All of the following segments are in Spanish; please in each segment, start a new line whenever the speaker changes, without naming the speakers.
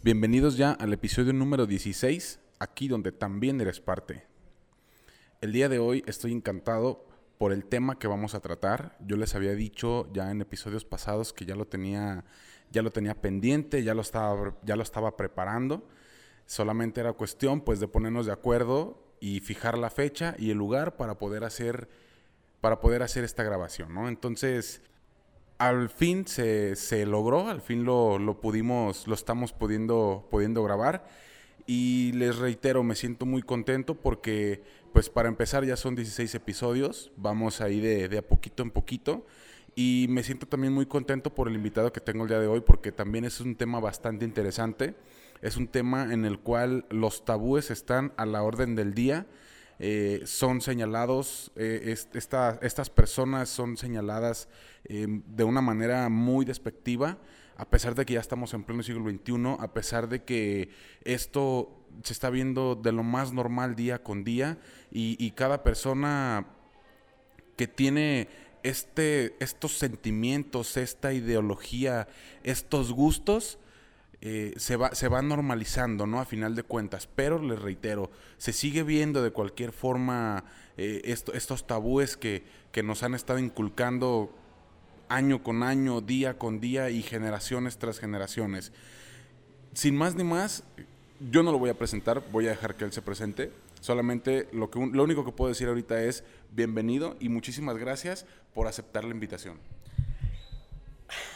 Bienvenidos ya al episodio número 16, aquí donde también eres parte. El día de hoy estoy encantado por el tema que vamos a tratar. Yo les había dicho ya en episodios pasados que ya lo tenía, ya lo tenía pendiente, ya lo estaba, ya lo estaba preparando. Solamente era cuestión pues de ponernos de acuerdo y fijar la fecha y el lugar para poder hacer, para poder hacer esta grabación, ¿no? Entonces, al fin se, logró, al fin lo, pudimos, lo estamos pudiendo, pudiendo grabar. Y les reitero, me siento muy contento porque, pues para empezar ya son 16 episodios, vamos ahí de, de a poquito en poquito. Y me siento también muy contento por el invitado que tengo el día de hoy porque también es un tema bastante interesante. Es un tema en el cual los tabúes están a la orden del día eh, son señalados, eh, estas personas son señaladas em, de una manera muy despectiva, a pesar de que ya estamos en pleno siglo XXI, a pesar de que esto se está viendo de lo más normal día con día y, cada persona que tiene este, estos sentimientos, esta ideología, estos gustos, eh, se, va, se va normalizando, ¿no? A final de cuentas. Pero les reitero, se sigue viendo de cualquier forma eh, estos tabúes que, que nos han estado inculcando año con año, día con día y generaciones tras generaciones. Sin más ni más, yo no lo voy a presentar, voy a dejar que él se presente. Solamente lo, que, lo único que puedo decir ahorita es bienvenido y muchísimas gracias por aceptar la invitación.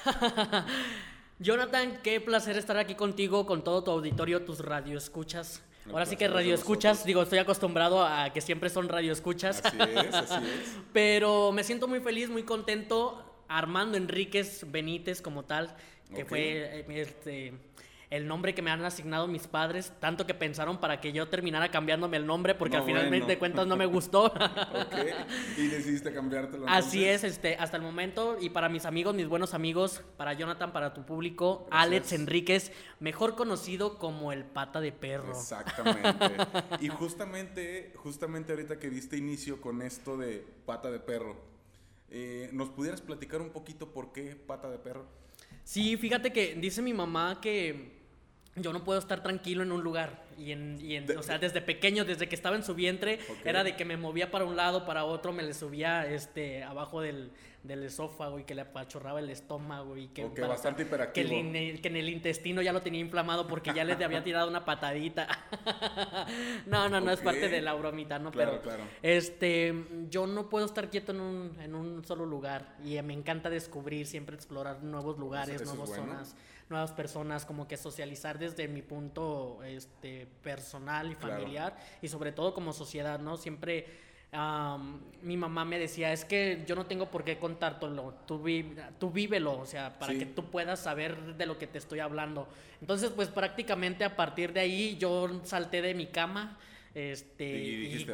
Jonathan, qué placer estar aquí contigo, con todo tu auditorio, tus radioescuchas. Ahora sí que radioescuchas, digo, estoy acostumbrado a que siempre son radioescuchas. Así es, así es. Pero me siento muy feliz, muy contento. Armando Enríquez Benítez como tal, que fue eh, este, el nombre que me han asignado mis padres, tanto que pensaron para que yo terminara cambiándome el nombre, porque al final de cuentas no me gustó.
ok, y decidiste cambiártelo.
Así es, este, hasta el momento, y para mis amigos, mis buenos amigos, para Jonathan, para tu público, Alex Enríquez, mejor conocido como el pata de perro.
Exactamente. y justamente, justamente ahorita que diste inicio con esto de pata de perro, eh, ¿nos pudieras platicar un poquito por qué pata de perro?
Sí, fíjate que dice mi mamá que yo no puedo estar tranquilo en un lugar. Y, en, o sea, desde pequeño, desde que estaba en su vientre, era de que me movía para un lado, para otro, me le subía este, abajo del, del esófago y que le apachorraba el estómago y que,
bastante hiperactivo.
Que, que, en el intestino ya lo tenía inflamado porque ya le había tirado una patadita. no, no, no es parte de la bromita, ¿no? Pero este, yo no puedo estar quieto en un, en un solo lugar y me encanta descubrir, siempre explorar nuevos lugares, nuevas zonas nuevas personas, como que socializar desde mi punto este, personal y familiar y sobre todo como sociedad, ¿no? Siempre mi mamá me decía, es que yo no tengo por qué contártelo, tú, tú vívelo, o sea, para que tú puedas saber de lo que te estoy hablando. Entonces, pues prácticamente a partir de ahí yo salté de mi cama. Este,
y,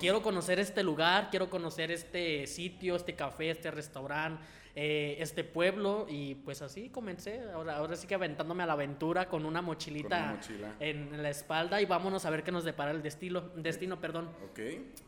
quiero conocer este lugar, quiero conocer este sitio, este café, este restaurante, eh, este pueblo y pues así comencé, ahora, ahora sí que aventándome a la aventura con una mochilita en, la espalda y vámonos a ver qué nos depara el destino, destino perdón.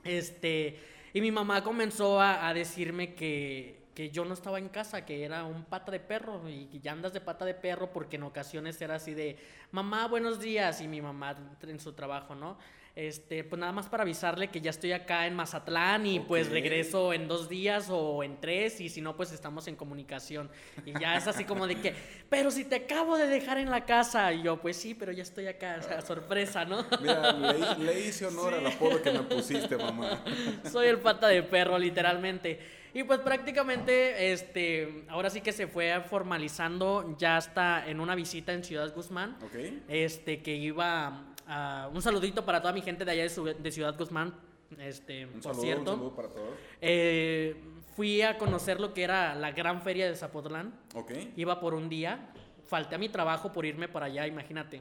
Este, y mi mamá comenzó a, decirme que, que yo no estaba en casa, que era un pata de perro y que ya andas de pata de perro porque en ocasiones era así de, mamá, buenos días y mi mamá en su trabajo, ¿no? Este, pues nada más para avisarle que ya estoy acá en Mazatlán y pues regreso en dos días o en tres y si no pues estamos en comunicación. Y ya es así como de que, pero si te acabo de dejar en la casa. Y yo, pues sí, pero ya estoy acá, o sea, sorpresa, ¿no?
Mira, le, hice honor al apodo que me pusiste, mamá.
Soy el pata de perro, literalmente. Y pues prácticamente, este, ahora sí que se fue formalizando ya hasta en una visita en Ciudad Guzmán. Este, que iba un saludito para toda mi gente de allá de, Ciudad Guzmán. Este, por cierto.
Un saludo para todos.
Eh, fui a conocer lo que era la gran feria de Zapotlán.
Okay.
Iba por un día. falté a mi trabajo por irme para allá, imagínate.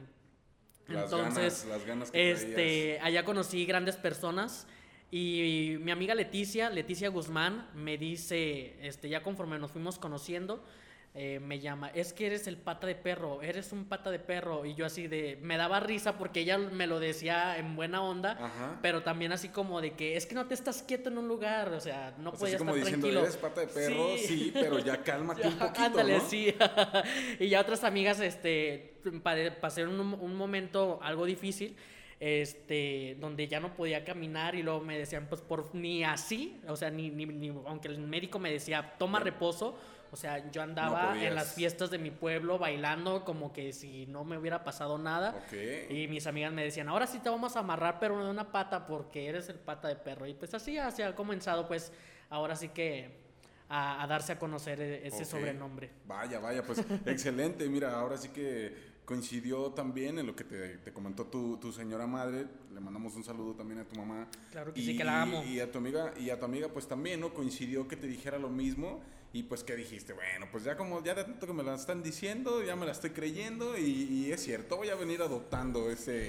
Las
Entonces,
ganas, las ganas que
este, allá conocí grandes personas y mi amiga Leticia, Leticia Guzmán, me dice, este, ya conforme nos fuimos conociendo, eh, me llama, es que eres el pata de perro, eres un pata de perro. Y yo así de, me daba risa porque ella me lo decía en buena onda,
Ajá.
pero también así como de que es que no te estás quieto en un lugar, o sea, no
O sea,
podías
así como
estar
diciendo,
tranquilo.
eres pata de perro, sí,
Sí.
pero ya cálmate un poquito,
Ándale,
¿no?
sí. y ya otras amigas, este, pa- pasé un, un momento algo difícil, este, donde ya no podía caminar y luego me decían, pues por ni así, o sea, ni, ni, ni- aunque el médico me decía, toma reposo, o sea, yo
No
andaba
podías.
en las fiestas de mi pueblo bailando como que si no me hubiera pasado nada.
Ok.
Y mis amigas me decían, ahora sí te vamos a amarrar, pero de una pata porque eres el pata de perro. Y pues así así ha comenzado, pues ahora sí que a, a darse a conocer e- ese sobrenombre.
Vaya, vaya, pues excelente. Mira, ahora sí que coincidió también en lo que te, te comentó tu, tu señora madre. Le mandamos un saludo también a tu mamá.
Claro que sí, que la amo.
Y a tu amiga, y a tu amiga, pues también, ¿no? Coincidió que te dijera lo mismo. Y pues que dijiste, bueno, pues ya como ya de tanto que me la están diciendo, ya me la estoy creyendo. Y, y es cierto, voy a venir adoptando ese,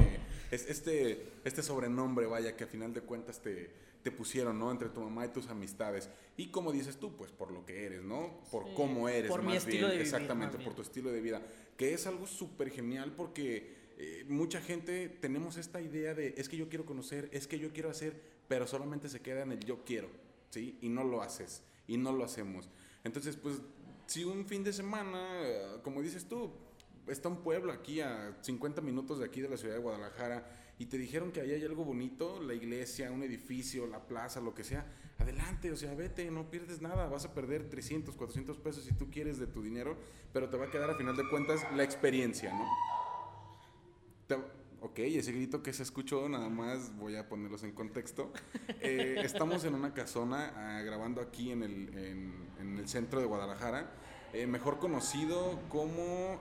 es- este, este sobrenombre, vaya, que a final de cuentas te, te pusieron, ¿no? Entre tu mamá y tus amistades. Y como dices tú, pues por lo que eres, ¿no? Por
Sí,
cómo eres,
por mi
más
estilo
bien.
de vivir,
Exactamente, por tu estilo de vida. Que es algo súper genial porque eh, mucha gente tenemos esta idea de es que yo quiero conocer, es que yo quiero hacer, pero solamente se queda en el yo quiero, ¿sí? Y no lo haces, y no lo hacemos. Entonces, pues, si un fin de semana, como dices tú, está un pueblo aquí a 50 minutos de aquí de la ciudad de Guadalajara y te dijeron que ahí hay algo bonito, la iglesia, un edificio, la plaza, lo que sea, adelante, o sea, vete, no pierdes nada, vas a perder 300, 400 pesos si tú quieres de tu dinero, pero te va a quedar a final de cuentas la experiencia, ¿no? Te- ok, ese grito que se escuchó, nada más voy a ponerlos en contexto. Eh, estamos en una casona ah, grabando aquí en el, en- en el centro de Guadalajara, eh, mejor conocido como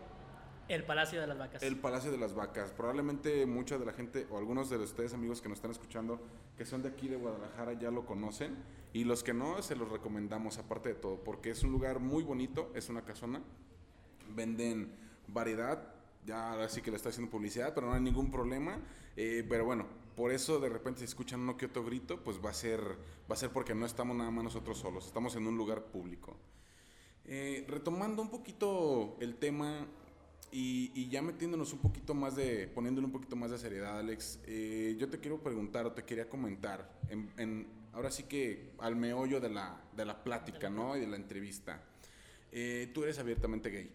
El Palacio de las Vacas.
el Palacio de las Vacas. Probablemente mucha de la gente o algunos de ustedes amigos que nos están escuchando que son de aquí de Guadalajara ya lo conocen y los que no se los recomendamos aparte de todo porque es un lugar muy bonito, es una casona, venden variedad, ya ahora sí que le está haciendo publicidad, pero no hay ningún problema, eh, pero bueno, por eso de repente si escuchan uno que otro grito, pues va a ser va a ser porque no estamos nada más nosotros solos, estamos en un lugar público. Eh, retomando un poquito el tema y, y ya metiéndonos un poquito más de, poniéndole un poquito más de seriedad, Alex, eh, yo te quiero preguntar o te quería comentar, en, en- ahora sí que al meollo de la, de la plática, ¿no? Y de la entrevista. Eh, tú eres abiertamente gay,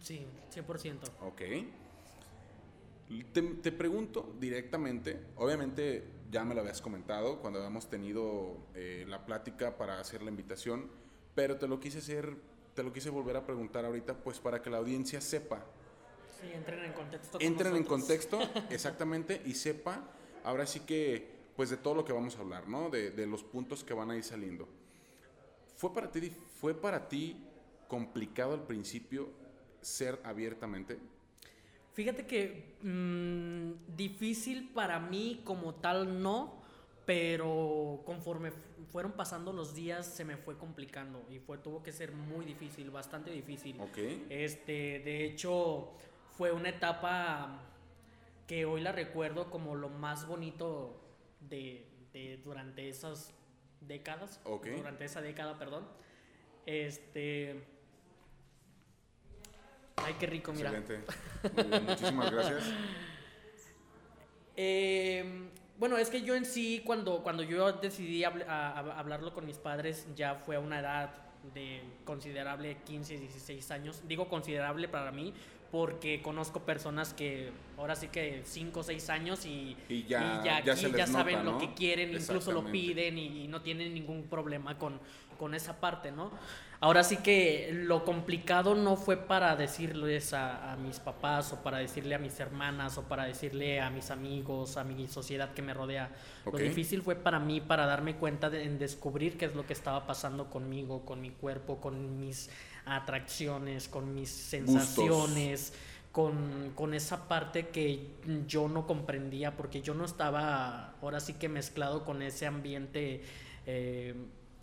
Sí, 100%.
¿ok? Te, te pregunto directamente, obviamente ya me lo habías comentado cuando habíamos tenido eh, la plática para hacer la invitación, pero te lo quise hacer, te lo quise volver a preguntar ahorita, pues para que la audiencia sepa
Sí, entren en contexto. con
entren en contexto, exactamente, y sepa, ahora sí que, pues de todo lo que vamos a hablar, ¿no? De, de los puntos que van a ir saliendo. ¿Fue para ti, fue para ti complicado al principio ser abiertamente?
Fíjate que mm, difícil para mí como tal no, pero conforme fueron pasando los días se me fue complicando y fue tuvo que ser muy difícil, bastante difícil.
Ok.
Este, de hecho, fue una etapa que hoy la recuerdo como lo más bonito de, de- durante esas décadas.
Ok.
Durante esa década, perdón. Este. Ay, qué rico, mira.
Excelente. Muy bien, muchísimas gracias.
Eh, bueno, es que yo en sí, cuando, cuando yo decidí habl- a- a- hablarlo con mis padres, ya fue a una edad de considerable 15, 16 años. Digo considerable para mí porque conozco personas que ahora sí que 5 o 6 años y,
Y ya-
y
ya
saben lo que quieren, incluso lo piden y, y no tienen ningún problema con, con esa parte, ¿no? Ahora sí que lo complicado no fue para decirles a, a mis papás o para decirle a mis hermanas o para decirle a mis amigos, a mi sociedad que me rodea. Lo difícil fue para mí para darme cuenta de en descubrir qué es lo que estaba pasando conmigo, con mi cuerpo, con mis atracciones, con mis sensaciones, con, con esa parte que yo no comprendía porque yo no estaba ahora sí que mezclado con ese ambiente. eh,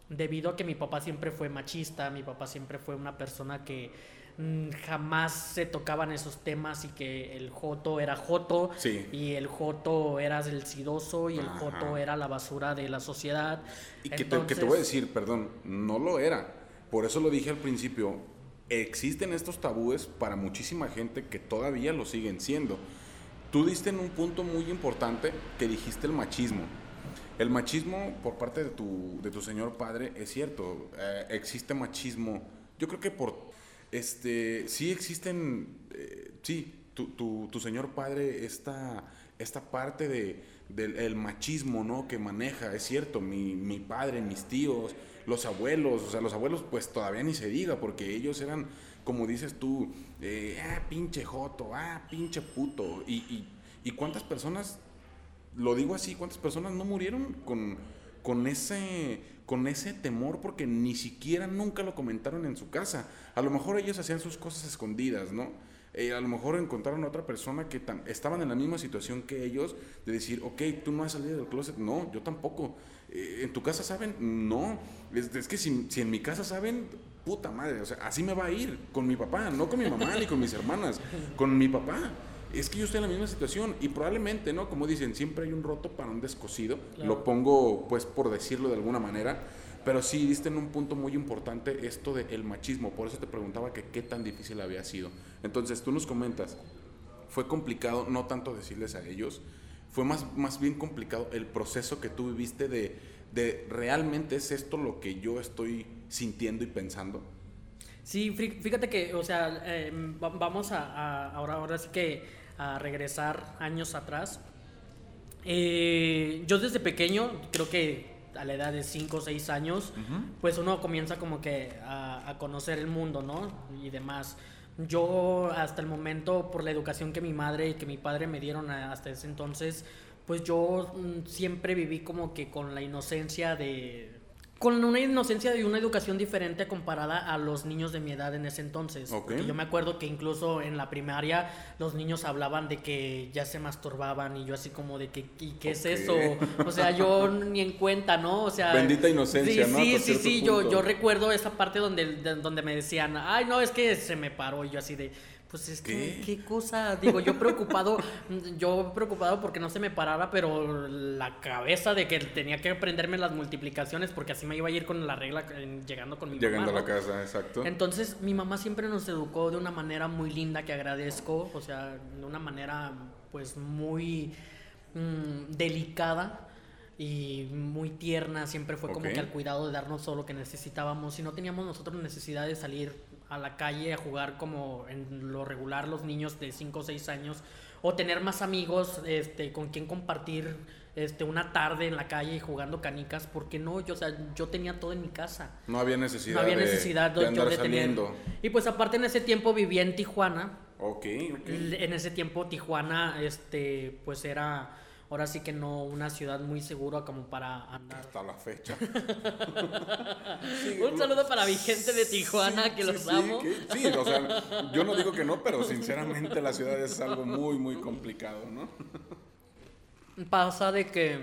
debido a que mi papá siempre fue machista, mi papá siempre fue una persona que mm, jamás se tocaban esos temas y que el joto era joto
Sí.
y el joto era el sidoso y el joto era la basura de la sociedad.
Y que, te, que te voy a decir, perdón, no lo era. Por eso lo dije al principio. Existen estos tabúes para muchísima gente que todavía lo siguen siendo. Tú diste en un punto muy importante que dijiste el machismo. El machismo por parte de tu, de tu señor padre es cierto. eh, existe machismo. Yo creo que por. Este. Sí existen. eh, sí, tu, tu, tu señor padre, esta, esta parte de, del el machismo, ¿no? Que maneja, es cierto. Mi, mi padre, mis tíos, los abuelos. O sea, los abuelos, pues todavía ni se diga, porque ellos eran, como dices tú, eh, ah, pinche joto, ah, pinche puto. Y, y, y cuántas personas lo digo así, ¿cuántas personas no murieron con, con, ese, con ese temor porque ni siquiera nunca lo comentaron en su casa? A lo mejor ellos hacían sus cosas escondidas, ¿no? Eh, a lo mejor encontraron a otra persona que estaban en la misma situación que ellos, de decir, ok, tú no has salido del closet, no, yo tampoco. Eh, ¿En tu casa saben? No. Es, es que si, si en mi casa saben, puta madre, o sea, así me va a ir con mi papá, no con mi mamá ni con mis hermanas, con mi papá. Es que yo estoy en la misma situación y probablemente, ¿no? Como dicen, siempre hay un roto para un descosido.
Claro.
Lo pongo, pues, por decirlo de alguna manera. Pero sí diste en un punto muy importante esto del machismo. Por eso te preguntaba que qué tan difícil había sido. Entonces, tú nos comentas, fue complicado no tanto decirles a ellos, fue más, más bien complicado el proceso que tú viviste de, de realmente es esto lo que yo estoy sintiendo y pensando.
Sí, fí- fíjate que, o sea, eh, va- vamos a, a- ahora, ahora sí que a regresar años atrás. Eh, yo desde pequeño, creo que a la edad de 5 o 6 años, pues uno comienza como que a, a conocer el mundo, ¿no? Y demás. Yo hasta el momento, por la educación que mi madre y que mi padre me dieron hasta ese entonces, pues yo mm, siempre viví como que con la inocencia de... Con una inocencia de una educación diferente comparada a los niños de mi edad en ese entonces.
Ok.
Porque yo me acuerdo que incluso en la primaria los niños hablaban de que ya se masturbaban y yo así como de que, ¿y qué es eso? O sea, yo ni en cuenta, ¿no? O sea...
Bendita inocencia,
sí,
¿no?
Sí, sí, sí, yo,
punto.
yo recuerdo esa parte donde, de- donde me decían, ay, no, es que se me paró y yo así de... Pues es que,
¿Qué?
¿qué cosa? Digo, yo preocupado, yo preocupado porque no se me parara, pero la cabeza de que tenía que aprenderme las multiplicaciones porque así me iba a ir con la regla eh, llegando con mi
Llegando
mamá,
a la
¿no?
casa, exacto.
Entonces, mi mamá siempre nos educó de una manera muy linda que agradezco, o sea, de una manera pues muy mm, delicada y muy tierna, siempre fue como que al cuidado de darnos todo lo que necesitábamos. Si no teníamos nosotros necesidad de salir a la calle a jugar como en lo regular los niños de 5 o 6 años o tener más amigos este, con quien compartir este, una tarde en la calle jugando canicas, porque no, yo, o sea, yo tenía todo en mi casa.
no había necesidad,
No había
de,
necesidad
de andar
de tener.
saliendo.
Y pues aparte en ese tiempo vivía en Tijuana.
Ok, ok.
L- En ese tiempo Tijuana, este, pues era ahora sí que no una ciudad muy segura como para andar.
Hasta la fecha.
Un saludo para mi gente de Tijuana,
Sí,
que
sí,
los
sí,
amo.
que- sí, o sea, yo no digo que no, pero sinceramente la ciudad es algo muy, muy complicado, ¿no?
Pasa de que,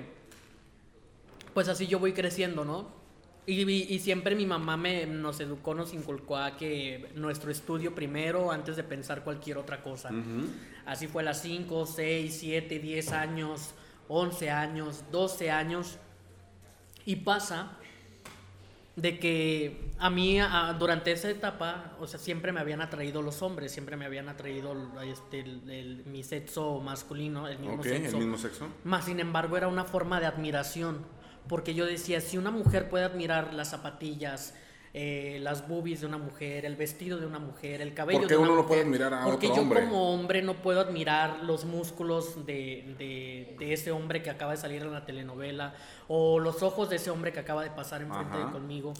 pues así yo voy creciendo, ¿no? Y, y- y siempre mi mamá me, nos educó, nos inculcó a que nuestro estudio primero antes de pensar cualquier otra cosa. Así fue a las 5, 6, 7, 10 años, 11 años, 12 años. Y pasa de que a mí a- durante esa etapa, o sea, siempre me habían atraído los hombres, siempre me habían atraído este, el- el- mi sexo masculino, el mismo
Ok,
sexo.
el mismo sexo.
Más sin embargo era una forma de admiración, porque yo decía, si una mujer puede admirar las zapatillas, eh, las boobies de una mujer, el vestido de una mujer, el cabello
¿Por qué
de una
uno no
mujer,
puede admirar a
porque
otro
yo
hombre?
como hombre no puedo admirar los músculos de, de- de ese hombre que acaba de salir en la telenovela o los ojos de ese hombre que acaba de pasar enfrente de conmigo.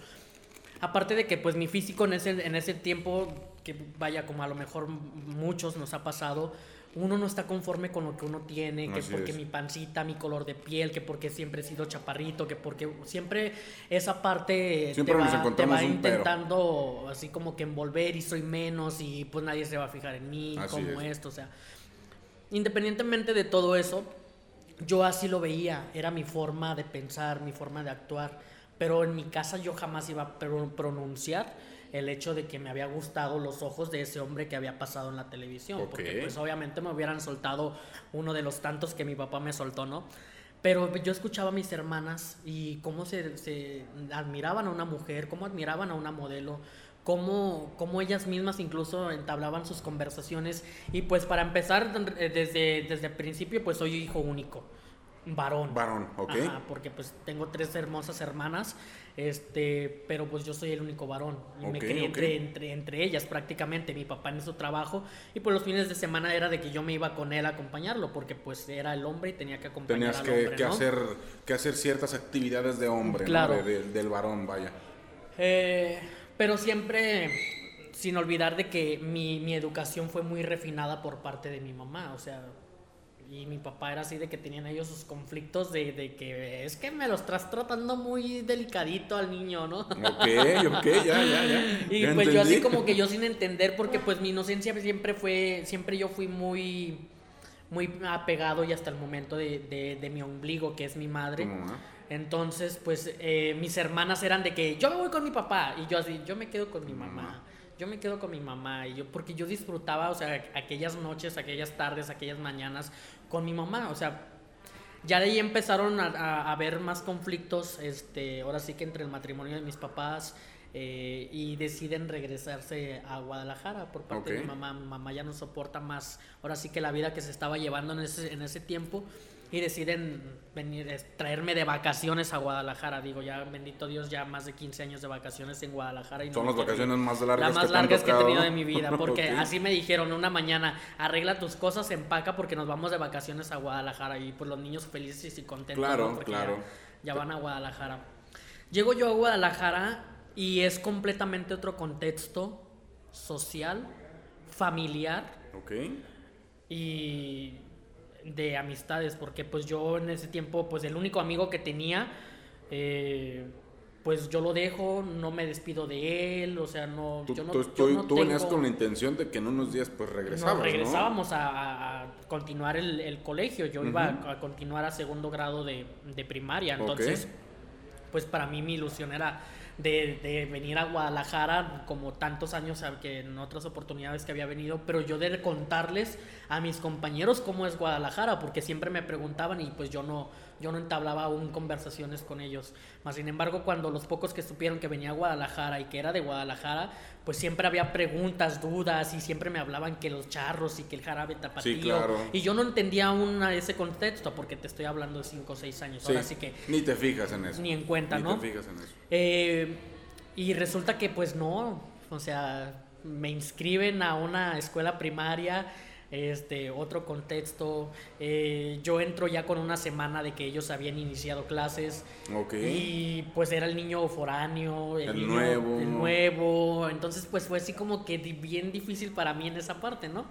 Aparte de que pues mi físico en ese, en ese tiempo, que vaya como a lo mejor muchos nos ha pasado, uno no está conforme con lo que uno tiene, que
Así
porque
es.
mi pancita, mi color de piel, que porque siempre he sido chaparrito, que porque siempre esa parte
Siempre
te,
nos
va, te
encontramos
va
un pero.
intentando así como que envolver y soy menos y pues nadie se va a fijar en mí,
Así
como
es.
esto, o sea, independientemente de todo eso, yo así lo veía, era mi forma de pensar, mi forma de actuar. pero en mi casa yo jamás iba a pronunciar el hecho de que me había gustado los ojos de ese hombre que había pasado en la televisión. Porque pues obviamente me hubieran soltado uno de los tantos que mi papá me soltó, ¿no? Pero yo escuchaba a mis hermanas y cómo se, se admiraban a una mujer, cómo admiraban a una modelo, cómo, cómo, ellas mismas incluso entablaban sus conversaciones. Y pues para empezar, desde, desde el principio, pues soy hijo único varón.
Varón, ok.
porque pues tengo tres hermosas hermanas, este, pero pues yo soy el único varón. Y me crié entre, entre, ellas prácticamente, mi papá en su trabajo. Y pues los fines de semana era de que yo me iba con él a acompañarlo, porque pues era el hombre y tenía que acompañar
Tenías que, que hacer, que hacer ciertas actividades de hombre, claro. del varón, vaya.
Eh, pero siempre sin olvidar de que mi, mi educación fue muy refinada por parte de mi mamá, o sea, y mi papá era así de que tenían ellos sus conflictos de, de, que es que me lo estás tratando muy delicadito al niño, ¿no?
Ok, ok, ya, ya, ya.
Y pues yo así como que yo sin entender, porque pues mi inocencia siempre fue, siempre yo fui muy, muy apegado y hasta el momento de, de, mi ombligo, que es mi madre. Entonces, pues eh, mis hermanas eran de que yo me voy con mi papá y yo así, yo me quedo con mi mamá yo me quedo con mi mamá y yo porque yo disfrutaba, o sea, aquellas noches, aquellas tardes, aquellas mañanas con mi mamá, o sea, ya de ahí empezaron a, haber más conflictos, este, ahora sí que entre el matrimonio de mis papás eh, y deciden regresarse a Guadalajara por parte de mi mamá. Mi mamá ya no soporta más, ahora sí que la vida que se estaba llevando en ese, en ese tiempo y deciden venir, traerme de vacaciones a Guadalajara. Digo, ya bendito Dios, ya más de 15 años de vacaciones en Guadalajara.
Y Son las vacaciones más largas,
las más largas que he tenido de mi vida, porque así me dijeron una mañana, arregla tus cosas, empaca porque nos vamos de vacaciones a Guadalajara y pues los niños felices y contentos.
Claro, claro.
Ya, van a Guadalajara. Llego yo a Guadalajara y es completamente otro contexto social, familiar.
Ok.
Y de amistades, porque pues yo en ese tiempo, pues el único amigo que tenía, eh, pues yo lo dejo, no me despido de él, o sea, no...
Tú,
yo no,
tú, venías con la intención de que en unos días pues regresabas,
regresábamos a, continuar el, colegio, yo iba a, continuar a segundo grado de, primaria, entonces, pues para mí mi ilusión era de, de, venir a Guadalajara como tantos años que en otras oportunidades que había venido, pero yo de contarles a mis compañeros cómo es Guadalajara, porque siempre me preguntaban y pues yo no, yo no entablaba aún conversaciones con ellos. Más sin embargo, cuando los pocos que supieron que venía a Guadalajara y que era de Guadalajara, pues siempre había preguntas, dudas y siempre me hablaban que los charros y que el jarabe tapatío. Y yo no entendía aún ese contexto porque te estoy hablando de 5 o 6 años. Ahora sí que...
Ni te fijas en eso.
Ni en cuenta,
ni
¿no?
te fijas en eso.
Eh, y resulta que pues no, o sea, me inscriben a una escuela primaria este, otro contexto. Eh, yo entro ya con una semana de que ellos habían iniciado clases. Y pues era el niño foráneo, el,
nuevo.
El nuevo. Entonces pues fue así como que bien difícil para mí en esa parte, ¿no?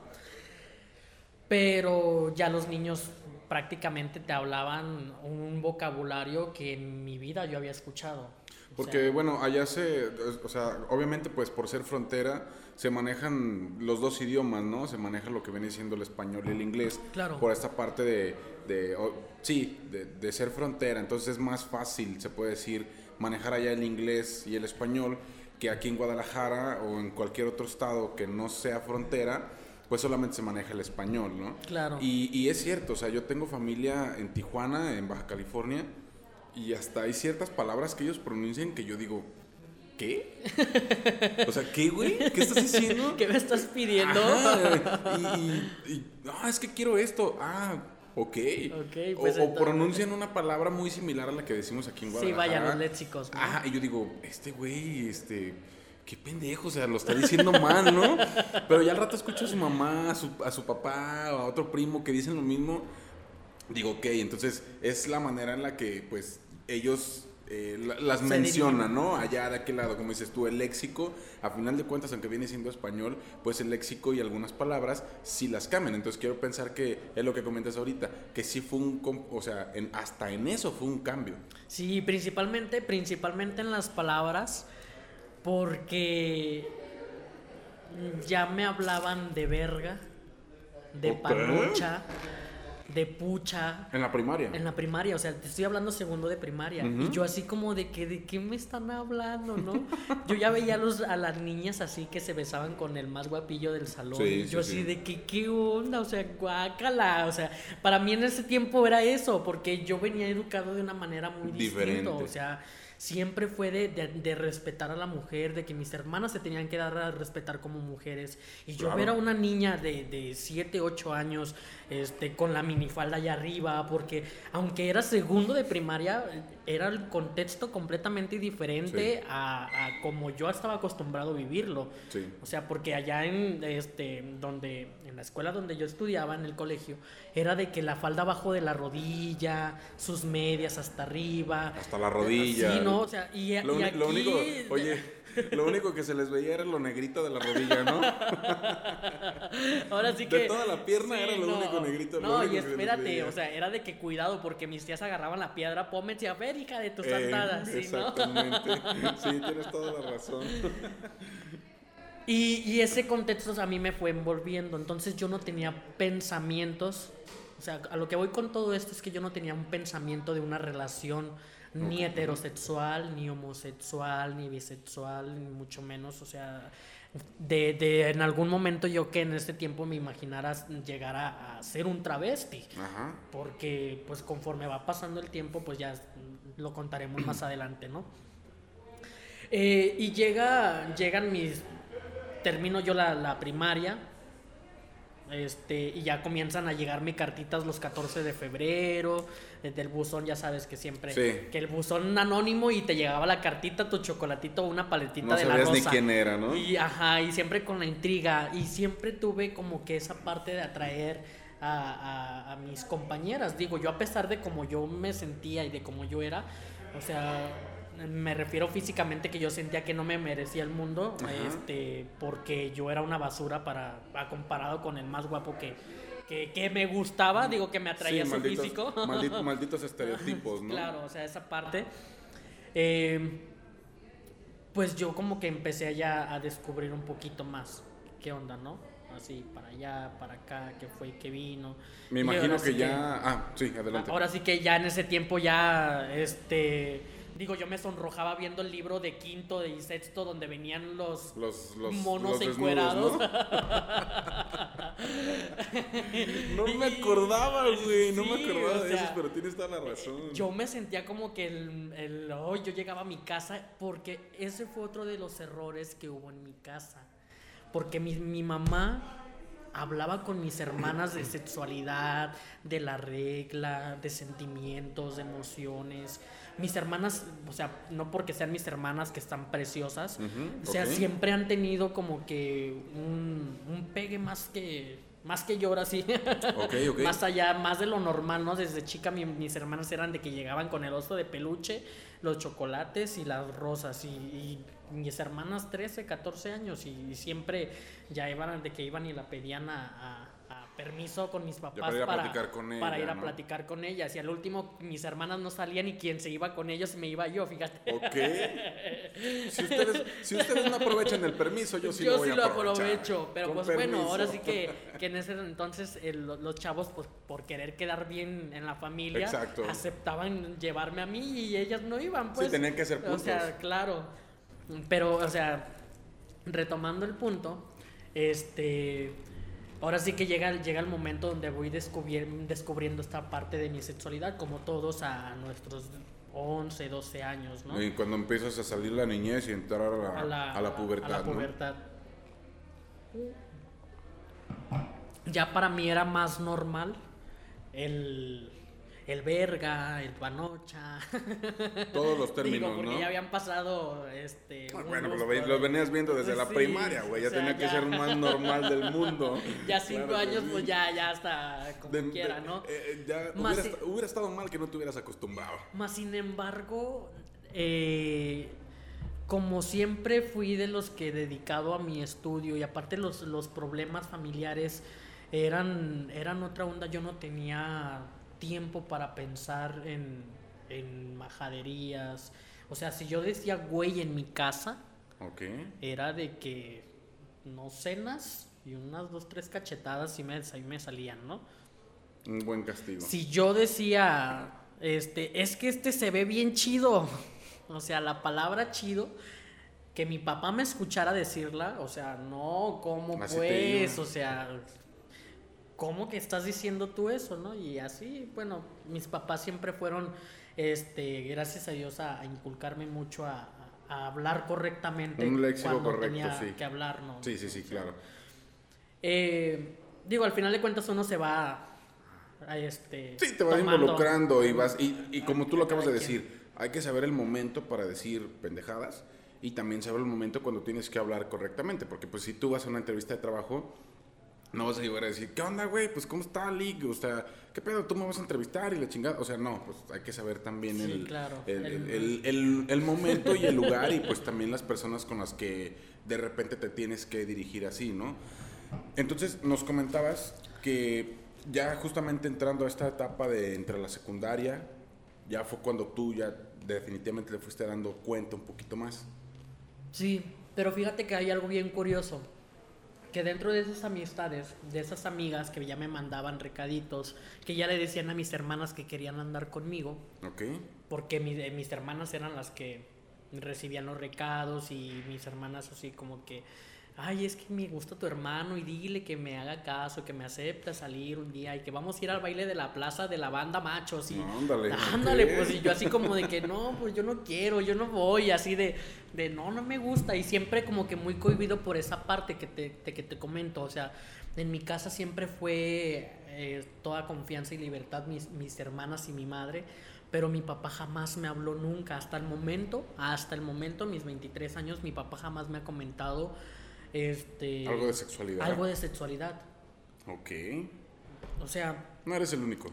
Pero ya los niños prácticamente te hablaban un vocabulario que en mi vida yo había escuchado.
Porque bueno, allá se, o sea, obviamente pues por ser frontera se manejan los dos idiomas, ¿no? Se maneja lo que viene siendo el español y el inglés.
Claro.
Por esta parte de, de sí, de, de, ser frontera. Entonces es más fácil, se puede decir, manejar allá el inglés y el español que aquí en Guadalajara o en cualquier otro estado que no sea frontera, pues solamente se maneja el español, ¿no?
Claro.
Y, y es cierto, o sea, yo tengo familia en Tijuana, en Baja California, y hasta hay ciertas palabras que ellos pronuncian que yo digo, ¿qué? O sea, ¿qué, güey? ¿Qué estás diciendo?
¿Qué me estás pidiendo?
y, ah, es que quiero esto. Ah, ok.
okay pues
o, pronuncian una palabra muy similar a la que decimos aquí en Guadalajara.
Sí, vaya, los léxicos.
Ajá, y yo digo, este güey, este qué pendejo, o sea, lo está diciendo mal, ¿no? Pero ya al rato escucho a su mamá, a su, a su papá, a otro primo que dicen lo mismo. Digo, ok, entonces es la manera en la que, pues, ellos eh, las mencionan, ¿no? Allá de aquel lado, como dices tú, el léxico, a final de cuentas, aunque viene siendo español, pues el léxico y algunas palabras sí las cambian. Entonces quiero pensar que es lo que comentas ahorita, que sí fue un, o sea, en, hasta en eso fue un cambio.
Sí, principalmente, principalmente en las palabras, porque ya me hablaban de verga, de panucha de pucha.
En la primaria.
En la primaria, o sea, te estoy hablando segundo de primaria. Y yo así como de que, ¿de qué me están hablando, no? yo ya veía a, los, a las niñas así que se besaban con el más guapillo del salón. y yo así de que, ¿qué onda? O sea, guácala. O sea, para mí en ese tiempo era eso, porque yo venía educado de una manera muy Diferente. distinta. O sea siempre fue de, respetar a la mujer, de que mis hermanas se tenían que dar a respetar como mujeres. Y yo era una niña de, de 7, 8 años, este, con la minifalda allá arriba, porque aunque era segundo de primaria, era el contexto completamente diferente a, como yo estaba acostumbrado a vivirlo. O sea, porque allá en este donde en la escuela donde yo estudiaba en el colegio era de que la falda abajo de la rodilla, sus medias hasta arriba,
hasta la rodilla.
Sí, no, o sea, y,
lo, único, oye, lo único que se les veía era lo negrito de la rodilla, ¿no?
Ahora sí que.
De toda la pierna era lo único negrito.
No, y espérate, o sea, era de que cuidado porque mis tías agarraban la piedra, pómense a ver, hija de tus eh, santadas. ¿sí,
exactamente. sí, tienes toda la razón.
Y, y ese contexto a mí me fue envolviendo. Entonces yo no tenía pensamientos. O sea, a lo que voy con todo esto es que yo no tenía un pensamiento de una relación ni heterosexual, ni homosexual, ni bisexual, ni mucho menos, o sea, de, de, en algún momento yo que en este tiempo me imaginara llegar a, ser un travesti, porque pues conforme va pasando el tiempo, pues ya lo contaremos más adelante, ¿no? Eh, y llega, llegan mis, termino yo la, la primaria, este, y ya comienzan a llegarme cartitas los 14 de febrero, desde el buzón, ya sabes que siempre, que el buzón anónimo y te llegaba la cartita, tu chocolatito, una paletita de la rosa.
ni quién era, ¿no?
Y ajá, y siempre con la intriga, y siempre tuve como que esa parte de atraer a, a mis compañeras, digo, yo a pesar de cómo yo me sentía y de cómo yo era, o sea, me refiero físicamente que yo sentía que no me merecía el mundo, este, porque yo era una basura para, comparado con el más guapo que, que, me gustaba, digo que me atraía su físico.
malditos estereotipos, ¿no?
Claro, o sea, esa parte. Eh, pues yo como que empecé allá a descubrir un poquito más qué onda, ¿no? Así, para allá, para acá, qué fue, qué vino.
Me imagino que ya... ah, sí, adelante.
Ahora sí que ya en ese tiempo ya, este Digo, yo me sonrojaba viendo el libro de quinto y sexto donde venían los,
los,
monos encuerados.
¿no? me acordaba, güey. No me acordaba de eso, pero tienes toda la razón.
Yo me sentía como que el, el oh, yo llegaba a mi casa porque ese fue otro de los errores que hubo en mi casa. Porque mi, mi mamá hablaba con mis hermanas de sexualidad, de la regla, de sentimientos, de emociones mis hermanas, o sea, no porque sean mis hermanas que están preciosas, o sea, siempre han tenido como que un, un pegue más que más que yo ahora sí. más allá, más de lo normal, ¿no? Desde chica mis hermanas eran de que llegaban con el oso de peluche, los chocolates y las rosas. Y, mis hermanas 13, 14 años y, siempre ya iban de que iban y la pedían a permiso con mis papás
para ir a platicar con ella.
Para ir a platicar con ellas. Y al último mis hermanas no salían y quien se iba con ellos me iba yo, fíjate.
Ok. Si ustedes, si ustedes no aprovechan el permiso, yo sí lo voy a. Yo sí lo aprovecho.
Pero pues bueno, ahora sí que, que en ese entonces los chavos, pues por querer quedar bien en la familia, aceptaban llevarme a mí y ellas no iban. Pues.
Sí, tenían que ser puntos.
O sea, claro. Pero, o sea, retomando el punto, este ahora sí que llega, llega el momento donde voy descubriendo esta parte de mi sexualidad, como todos a nuestros 11, 12 años, ¿no?
Y cuando empiezas a salir la niñez y entrar a la, a la, pubertad. A la pubertad.
Ya para mí era más normal el el verga, el panocha.
Todos los términos,
Digo, porque ya habían pasado, este...
Ah, bueno, pues lo, venías viendo desde la primaria, güey. Ya tenía que ser más normal del mundo.
Ya cinco años, pues ya, ya hasta como quiera, ¿no?
Eh, ya hubiera, estado mal que no te hubieras acostumbrado.
Más sin embargo, eh, como siempre fui de los que dedicado a mi estudio y aparte los, los problemas familiares eran, eran otra onda, yo no tenía tiempo para pensar en, en majaderías. O sea, si yo decía güey en mi casa, era de que no cenas y unas dos, tres cachetadas y me, ahí me salían, ¿no?
Un buen castigo.
Si yo decía, este, es que este se ve bien chido, o sea, la palabra chido, que mi papá me escuchara decirla, o sea, no, ¿cómo
Así
pues? O sea, ¿cómo que estás diciendo tú eso, no? Y así, bueno, mis papás siempre fueron, este, gracias a Dios, a, a inculcarme mucho a, a hablar correctamente.
Un léxico
cuando
correcto,
tenía
sí.
que hablar, ¿no?
Sí, sí, sí, claro.
Eh, digo, al final de cuentas uno se va a este.
Sí, te vas
tomando-
involucrando y vas. Y, y como tú lo acabas de decir, hay que saber el momento para decir pendejadas y también saber el momento cuando tienes que hablar correctamente. Porque, pues, si tú vas a una entrevista de trabajo, no vas a llegar a decir, ¿qué onda, güey? Pues, ¿cómo está, Lick? O sea, ¿qué pedo? ¿Tú me vas a entrevistar y la chingada? O sea, no, pues hay que saber también
Sí,
el,
claro.
el,
El-
el- el- el- el momento y el lugar y, pues, también las personas con las que de repente te tienes que dirigir así, ¿no? Entonces, nos comentabas que ya justamente entrando a esta etapa de entre la secundaria, ya fue cuando tú ya definitivamente le fuiste dando cuenta un poquito más.
Sí, pero fíjate que hay algo bien curioso. Que dentro de esas amistades, de esas amigas que ya me mandaban recaditos, que ya le decían a mis hermanas que querían andar conmigo,
¿Ok?
porque mi- eh, mis hermanas eran las que recibían los recados y mis hermanas así como que, ay, es que me gusta tu hermano y dile que me haga caso, que me acepte a salir un día y que vamos a ir al baile de la plaza de la banda machos y
Ándale,
ándale,
ok.
pues y yo así como de que no, pues yo no quiero, yo no voy, así de, de no, no me gusta y siempre como que muy cohibido por esa parte que te, te- que te comento, o sea, en mi casa siempre fue eh, toda confianza y libertad, mis, mis hermanas y mi madre, pero mi papá jamás me habló nunca, hasta el momento, hasta el momento, mis 23 años, mi papá jamás me ha comentado este,
Algo de sexualidad.
algo de sexualidad.
Ok.
O sea,
No eres el único.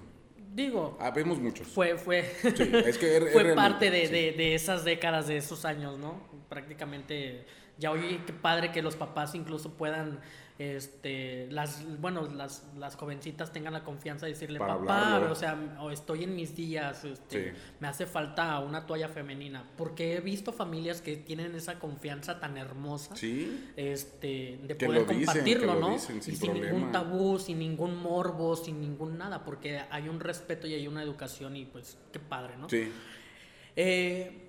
digo,
Ah, vemos muchos.
fue, fue,
Sí, es que er-
fue parte de,
sí.
de- de esas décadas, de esos años, ¿no? Prácticamente, ya oye, qué padre que los papás incluso puedan, este, las, bueno, las, las jovencitas tengan la confianza de decirle,
Para
papá,
hablarlo".
o sea, o estoy en mis días, este,
Sí.
me hace falta una toalla femenina, porque he visto familias que tienen esa confianza tan hermosa
Sí.
este, de
Que
poder
dicen,
compartirlo, ¿no?
dicen sin
y sin ningún tabú, sin ningún morbo, sin ningún nada, porque hay un respeto y hay una educación y pues qué padre, ¿no?
Sí.
Eh,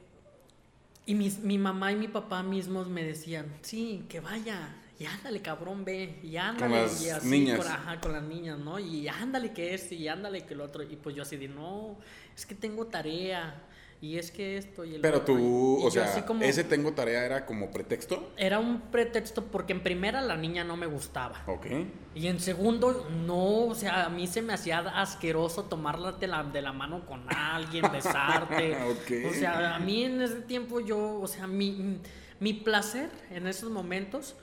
y mis- mi mamá y mi papá mismos me decían, sí, que vaya, y ándale, cabrón, ve, y ándale,
las
y así,
niñas.
Con, ajá, con las niñas, ¿no? Y ándale que esto, y ándale que lo otro, y pues yo así de, no, es que tengo tarea, y es que esto, y el
Pero
otro", y-
tú,
y
o sea,
como-
ese tengo tarea era como pretexto.
Era un pretexto porque en primera la niña no me gustaba.
Ok.
Y en segundo, no, o sea, a mí se me hacía asqueroso tomarla de la, de la mano con alguien, besarte.
Ok.
O sea, a mí en ese tiempo yo, o sea, mi, mi placer en esos momentos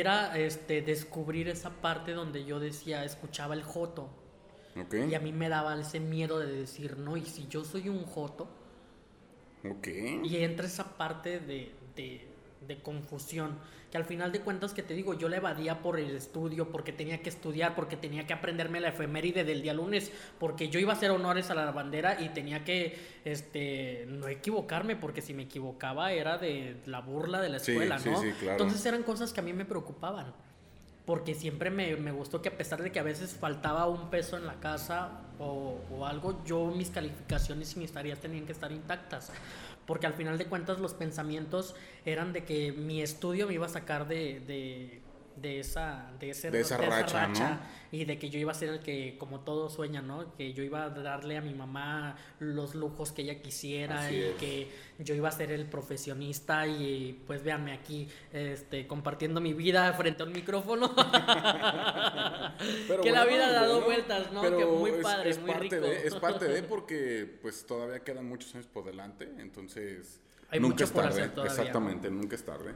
era este, descubrir esa parte donde yo decía, escuchaba el joto. Y a mí me daba ese miedo de decir, no, y si yo soy un joto,
Ok.
y entra esa parte de, de- de confusión, que al final de cuentas que te digo, yo la evadía por el estudio, porque tenía que estudiar, porque tenía que aprenderme la efeméride del día lunes, porque yo iba a hacer honores a la bandera y tenía que este, no equivocarme, porque si me equivocaba era de la burla de la
Sí,
escuela,
sí,
¿no?
sí, claro.
Entonces eran cosas que a mí me preocupaban. Porque siempre me, me gustó que a pesar de que a veces faltaba un peso en la casa o, o algo, yo mis calificaciones y mis tareas tenían que estar intactas. Porque al final de cuentas los pensamientos eran de que mi estudio me iba a sacar de, de, de esa, de, ese-
De esa racha, ¿no?
y de que yo iba a ser el que, como todo sueña, ¿no? Que yo iba a darle a mi mamá los lujos que ella quisiera
Así
y
es.
que yo iba a ser el profesionista y pues véanme aquí este, compartiendo mi vida frente a un micrófono.
Pero
que la vida ha dado
bueno,
vueltas, ¿no?
pero
Que muy padre,
es
muy
parte
rico.
De, es parte de porque pues todavía quedan muchos años por delante, entonces
Hay
nunca
mucho
es
por
tarde.
hacer todavía,
Exactamente, nunca es tarde.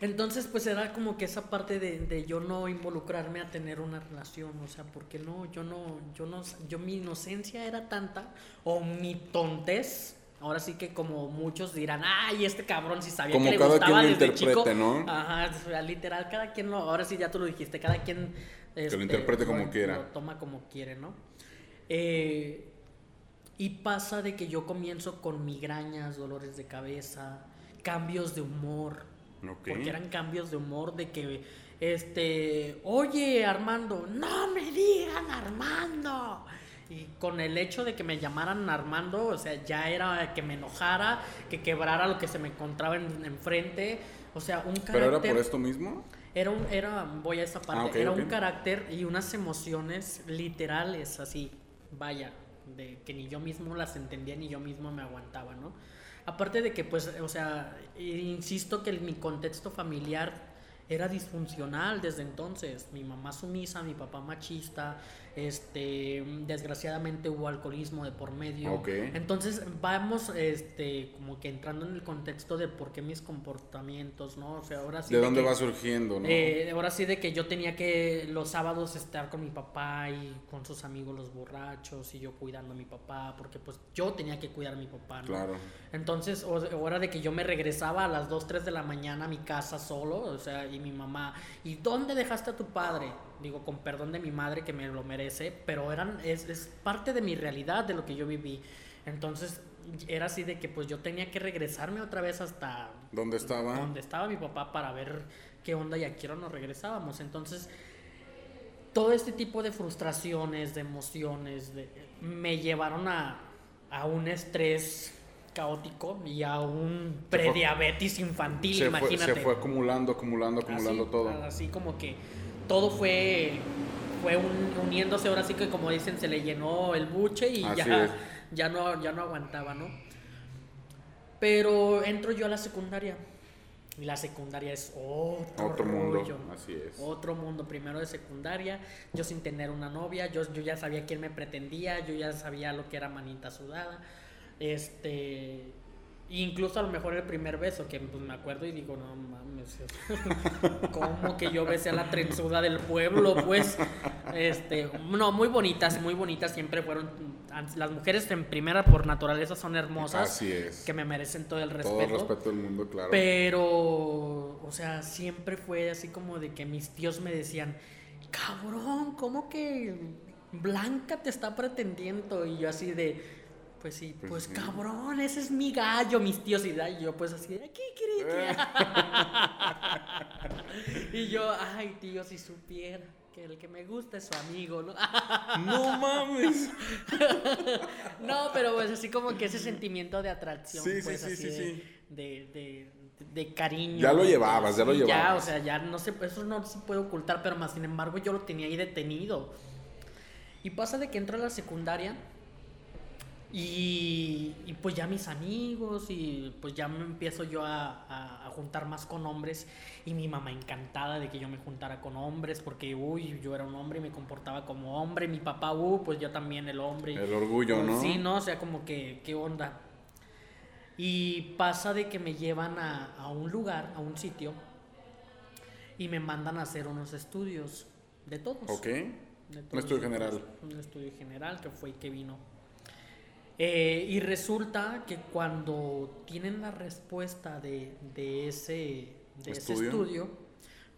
Entonces, pues era como que esa parte de, de yo no involucrarme a tener una relación, o sea, porque no, yo no, yo no, yo mi inocencia era tanta, o mi tontez, ahora sí que como muchos dirán, ay, este cabrón sí sabía
Como
que le
cada
gustaba
quien lo
desde chico.
interprete, ¿no?
Ajá, literal, cada quien lo, ahora sí ya tú lo dijiste, cada quien este,
lo interprete como
lo-
quiera.
Lo toma como quiere, ¿no? Eh, y pasa de que yo comienzo con migrañas, dolores de cabeza, cambios de humor. Porque eran cambios de humor de que, este, oye Armando, no me digan Armando. Y con el hecho de que me llamaran Armando, o sea, ya era que me enojara, que quebrara lo que se me encontraba enfrente. o sea, un carácter...
¿Pero era por esto mismo?
Era un, era, voy a esa parte, ah, era un carácter y unas emociones literales, así, vaya, de que ni yo mismo las entendía ni yo mismo me aguantaba, ¿no? Aparte de que, pues, o sea, insisto que mi contexto familiar era disfuncional desde entonces. Mi mamá sumisa, mi papá machista, este, desgraciadamente hubo alcoholismo de por medio. Entonces vamos, este, como que entrando en el contexto de por qué mis comportamientos, ¿no? O sea, ahora sí.
¿De, dónde va surgiendo, no?
Eh, ahora sí de que yo tenía que los sábados estar con mi papá y con sus amigos los borrachos y yo cuidando a mi papá, porque pues yo tenía que cuidar a mi papá, ¿no? Claro. Entonces, hora de que yo me regresaba a las 2, 3 de la mañana a mi casa solo, o sea, y mi mamá, ¿y dónde dejaste a tu padre? digo con perdón de mi madre que me lo merece, pero eran, es, es parte de mi realidad, de lo que yo viví. Entonces era así de que pues yo tenía que regresarme otra vez hasta...
¿Dónde estaba?
Donde estaba mi papá para ver qué onda y a qué hora nos regresábamos. Entonces todo este tipo de frustraciones, de emociones, de, me llevaron a, a un estrés caótico y a un prediabetes infantil,
se
imagínate.
Fue, se fue acumulando, acumulando, acumulando todo.
Así como que todo fue, fue uniéndose, ahora sí que como dicen, se le llenó el buche y ya, ya, no, ya no aguantaba, ¿no? Pero entro yo a la secundaria. Y la secundaria es otro,
otro mundo. Así es.
Otro mundo. Primero de secundaria, yo sin tener una novia, yo, yo ya sabía quién me pretendía, yo ya sabía lo que era manita sudada. Este Incluso a lo mejor el primer beso, que pues me acuerdo y digo, no mames, ¿cómo que yo besé a la trenzuda del pueblo? Pues, este, no, muy bonitas, muy bonitas, siempre fueron, las mujeres en primera por naturaleza son hermosas.
Así es.
Que me merecen todo el respeto.
Todo el respeto del mundo, claro.
Pero, o sea, siempre fue así como de que mis tíos me decían, cabrón, ¿cómo que Blanca te está pretendiendo? Y yo así de pues sí, pues, pues cabrón, ese es mi gallo, mis tíos. Y yo, pues así, ¿qué crees y yo, ay, tío, si supiera que el que me gusta es su amigo, ¿no?
no mames.
no, pero pues así como que ese sentimiento de atracción, pues así de, de, cariño.
Ya lo llevabas, ya lo llevabas.
Ya, o sea, ya no sé, eso no se puede ocultar, pero más sin embargo yo lo tenía ahí detenido. Y pasa de que entro a la secundaria y, pues ya mis amigos y pues ya me empiezo yo a, a, juntar más con hombres y mi mamá encantada de que yo me juntara con hombres porque, uy, yo era un hombre y me comportaba como hombre, mi papá, uh, pues yo también el hombre.
El orgullo, ¿no?
Sí, ¿no? O sea, como que, ¿qué onda? Y pasa de que me llevan a, a un lugar, a un sitio y me mandan a hacer unos estudios de todos.
Ok. un estudio general.
Un estudio general que fue y que vino eh, y resulta que cuando tienen la respuesta de, de ese, de ese estudio,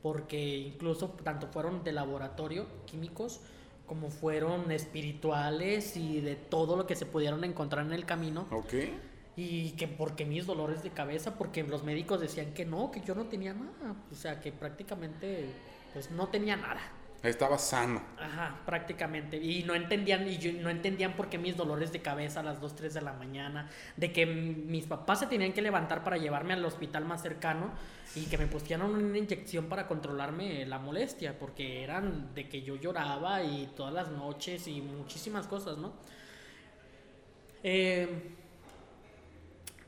porque incluso tanto fueron de laboratorio, químicos, como fueron espirituales y de todo lo que se pudieron encontrar en el camino.
Ok.
Y que porque mis dolores de cabeza, porque los médicos decían que no, que yo no tenía nada. O sea, que prácticamente pues no tenía nada.
Estaba sano.
Ajá, prácticamente. Y no entendían, y no entendían por qué mis dolores de cabeza a las 2, 3 de la mañana, de que mis papás se tenían que levantar para llevarme al hospital más cercano y que me pusieran una inyección para controlarme la molestia, porque eran de que yo lloraba y todas las noches y muchísimas cosas, ¿no? Eh,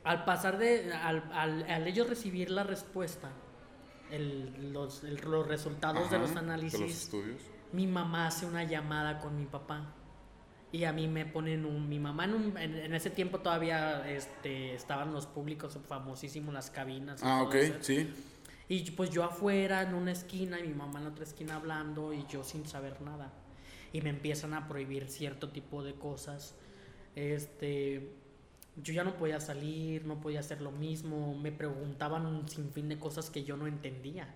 al pasar de, al, al ellos recibir la respuesta, el, los, los, resultados de los análisis, mi mamá hace una llamada con mi papá. Y a mí me ponen un... Mi mamá en, en, ese tiempo todavía este, estaban los públicos famosísimos, las cabinas.
Ah, ok, sí.
Y pues yo afuera en una esquina y mi mamá en otra esquina hablando y yo sin saber nada. Y me empiezan a prohibir cierto tipo de cosas. Este, yo ya no podía salir, no podía hacer lo mismo, me preguntaban un sinfín de cosas que yo no entendía.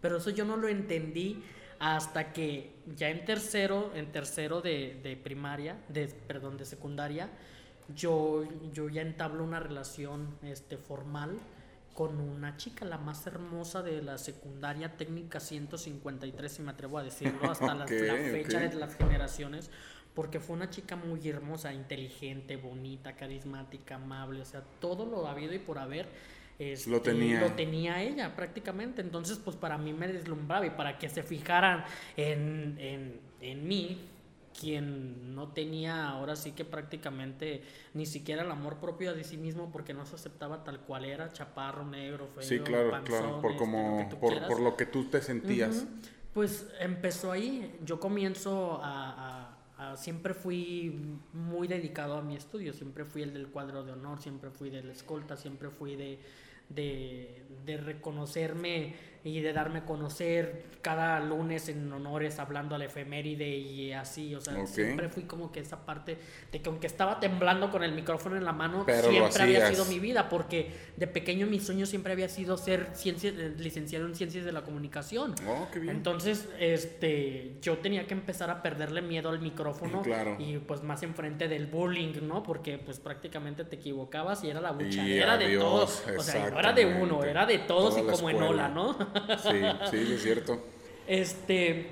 Pero eso yo no lo entendí hasta que ya en tercero, en tercero de, primaria, de, perdón, de secundaria, yo, yo ya entablo una relación este, formal con una chica, la más hermosa de la secundaria técnica 153, si me atrevo a decirlo, hasta la, fecha
ok.
de las generaciones, porque fue una chica muy hermosa, inteligente, bonita, carismática, amable, o sea, todo lo habido y por haber. este,
Lo tenía.
lo tenía ella prácticamente, entonces pues para mí me deslumbraba y para que se fijaran en, en, en mí, quien no tenía ahora sí que prácticamente ni siquiera el amor propio de sí mismo porque no se aceptaba tal cual era, chaparro, negro, feo,
Sí, claro,
panzón,
claro, por
este,
como
lo que tú
por, por lo que tú te sentías.
Pues empezó ahí. Yo comienzo a, a- a- Siempre fui muy dedicado a mi estudio. Siempre fui el del cuadro de honor, siempre fui de la escolta, siempre fui de, de, de reconocerme y de darme a conocer cada lunes en honores hablando al efeméride y así. O sea, siempre fui como que esa parte de que aunque estaba temblando con el micrófono en la mano,
Pero
siempre había sido mi vida porque de pequeño mi sueño siempre había sido ser ciencia, eh, licenciado en ciencias de la comunicación.
Oh, qué bien.
Entonces, este, yo tenía que empezar a perderle miedo al micrófono
Claro.
y pues más enfrente del bullying, ¿no? Porque pues prácticamente te equivocabas y era la
Y
buchadera de todos. O sea, no era de uno, era de todos
Toda
y
la
como en ola, ¿no?
Sí, sí, sí, es cierto.
Este,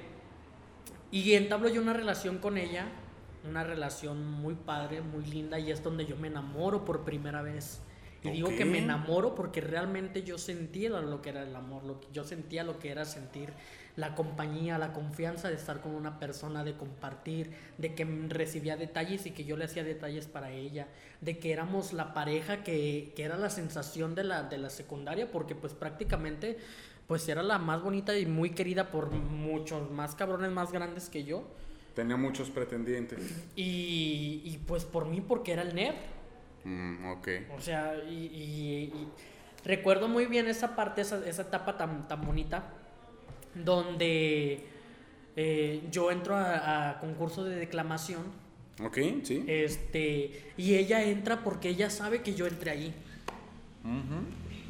y entablo yo una relación con ella, una relación muy padre, muy linda, y es donde yo me enamoro por primera vez. Y digo que me enamoro porque realmente yo sentía lo que era el amor, lo que, yo sentía lo que era sentir la compañía, la confianza de estar con una persona, de compartir, de que recibía detalles y que yo le hacía detalles para ella, de que éramos la pareja que, que era la sensación de la, de la secundaria, porque pues prácticamente pues era la más bonita y muy querida por muchos más cabrones más grandes que yo.
Tenía muchos pretendientes.
Y, y, pues por mí porque era el nerd.
Mm, ok.
O sea, y, y- y recuerdo muy bien esa parte, esa, esa etapa tan, tan bonita, donde eh, yo entro a, a concurso de declamación,
Ok, sí.
este, y ella entra porque ella sabe que yo entré ahí.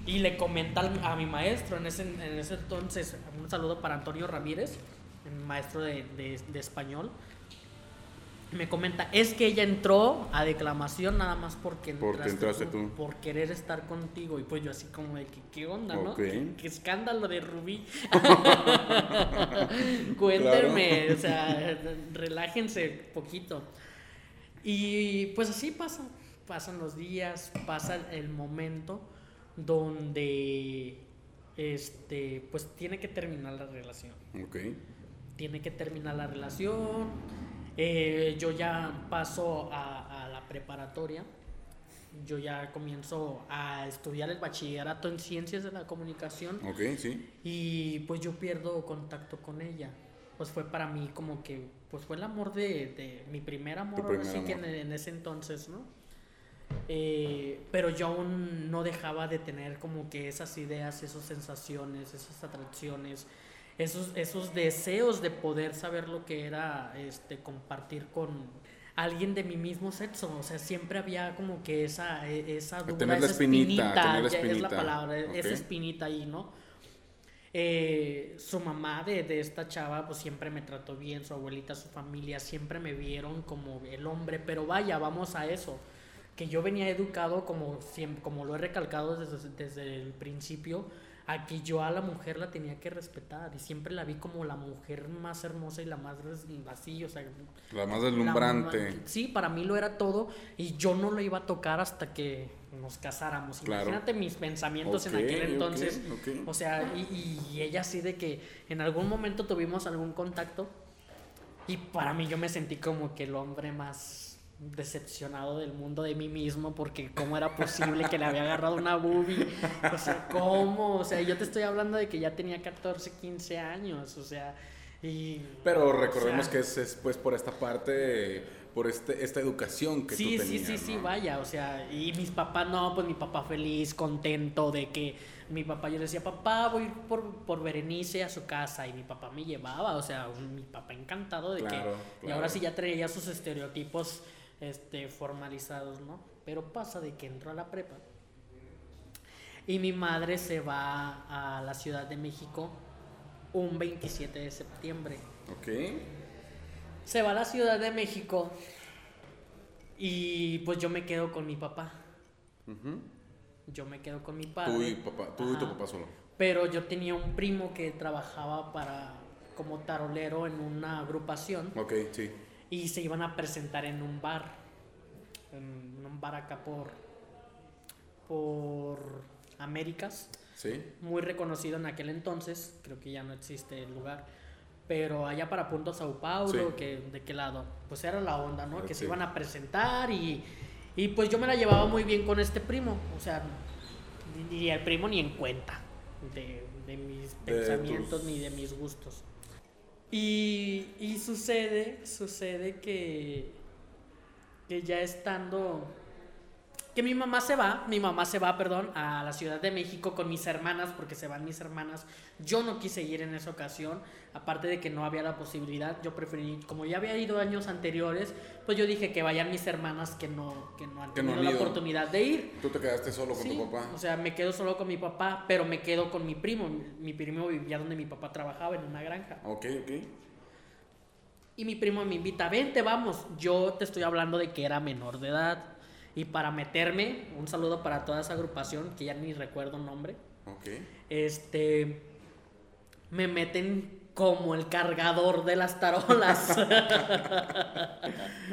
Y le comenta a mi maestro en ese, en ese entonces, un saludo para Antonio Ramírez, maestro de, de- de español. Me comenta, es que ella entró a declamación nada más porque
Porque entraste tú.
por querer estar contigo. Y pues yo así como de que, ¿qué onda, no?
Ok.
¿Qué, qué escándalo de Rubí. Cuéntenme, o sea, relájense poquito. Y pues así pasa, pasan los días, pasa el momento donde este pues tiene que terminar la relación.
Ok.
Tiene que terminar la relación. eh, yo ya paso a, a la preparatoria. Yo ya comienzo a estudiar el bachillerato en ciencias de la comunicación.
Ok, sí.
Y pues yo pierdo contacto con ella. Pues fue para mí como que, pues fue el amor de, de mi primer amor,
primer
sí que en,
amor.
en ese entonces, ¿no? Eh, pero yo aún no dejaba de tener como que esas ideas, esas sensaciones, esas atracciones, esos, esos deseos de poder saber lo que era este, compartir con alguien de mi mismo sexo. O sea, siempre había como que esa, e- esa duda,
Tener la
esa
espinita, tener la
ya es la
espinita.
palabra, esa
Ok.
espinita ahí, ¿no? Eh, su mamá de, de esta chava pues siempre me trató bien, su abuelita, su familia siempre me vieron como el hombre, pero vaya, vamos a eso, que yo venía educado como, como lo he recalcado desde, desde el principio, a que yo a la mujer la tenía que respetar y siempre la vi como la mujer más hermosa y la más así, o sea,
La más
la
deslumbrante.
ma- sí, para mí lo era todo y yo no lo iba a tocar hasta que nos casáramos.
Claro.
Imagínate mis pensamientos
Ok,
en aquel entonces.
ok.
O sea, y, y ella así de que en algún momento tuvimos algún contacto y para mí yo me sentí como que el hombre más decepcionado del mundo de mí mismo porque cómo era posible que le había agarrado una boobie o sea cómo o sea yo te estoy hablando de que ya tenía 14 15 años o sea y
Pero recordemos
o sea,
que es, es, pues por esta parte, por este, esta educación que
sí,
tú
sí,
tenías.
sí, sí,
¿no?
vaya, o sea, y mis papás, no, pues mi papá feliz, contento de que mi papá, yo le decía, papá, voy por, por Berenice a su casa, y mi papá me llevaba, o sea, mi papá encantado de
Claro,
que, y ahora sí ya traía sus estereotipos, este, formalizados, ¿no? Pero pasa de que entró a la prepa, y mi madre se va a la Ciudad de México un 27 de septiembre.
Ok.
Se va a la Ciudad de México y pues yo me quedo con mi papá.
Ujú.
yo me quedo con mi padre.
Tú y, papá, tú y tu papá solo.
Pero yo tenía un primo que trabajaba para como tarolero en una agrupación
Ok, sí.
Y se iban a presentar en un bar, en un bar acá por por Américas,
Sí.
muy reconocido en aquel entonces, creo que ya no existe el lugar, pero allá para Punto Sao Paulo,
Sí.
que de qué lado, pues era la onda, ¿no? Que se iban a presentar y y pues yo me la llevaba muy bien con este primo, o sea, ni, ni el primo ni en cuenta de, de mis
De
pensamientos
tus-
ni de mis gustos. Y, y sucede, sucede que, que ya estando, que mi mamá se va, mi mamá se va, perdón, a la Ciudad de México con mis hermanas, porque se van mis hermanas. Yo no quise ir en esa ocasión, aparte de que no había la posibilidad, yo preferí, como ya había ido años anteriores, pues yo dije que vayan mis hermanas que no, que no han
Que no
tenido
han
la oportunidad de ir.
Tú te quedaste solo con
Sí,
tu papá.
O sea, me quedo solo con mi papá, pero me quedo con mi primo. Mi primo vivía donde mi papá trabajaba, en una granja.
Ok, ok.
Y mi primo me invita, vente, vamos. Yo te estoy hablando de que era menor de edad. Y para meterme, un saludo para toda esa agrupación, que ya ni recuerdo el nombre.
Ok.
Este. Me meten como el cargador de las tarolas.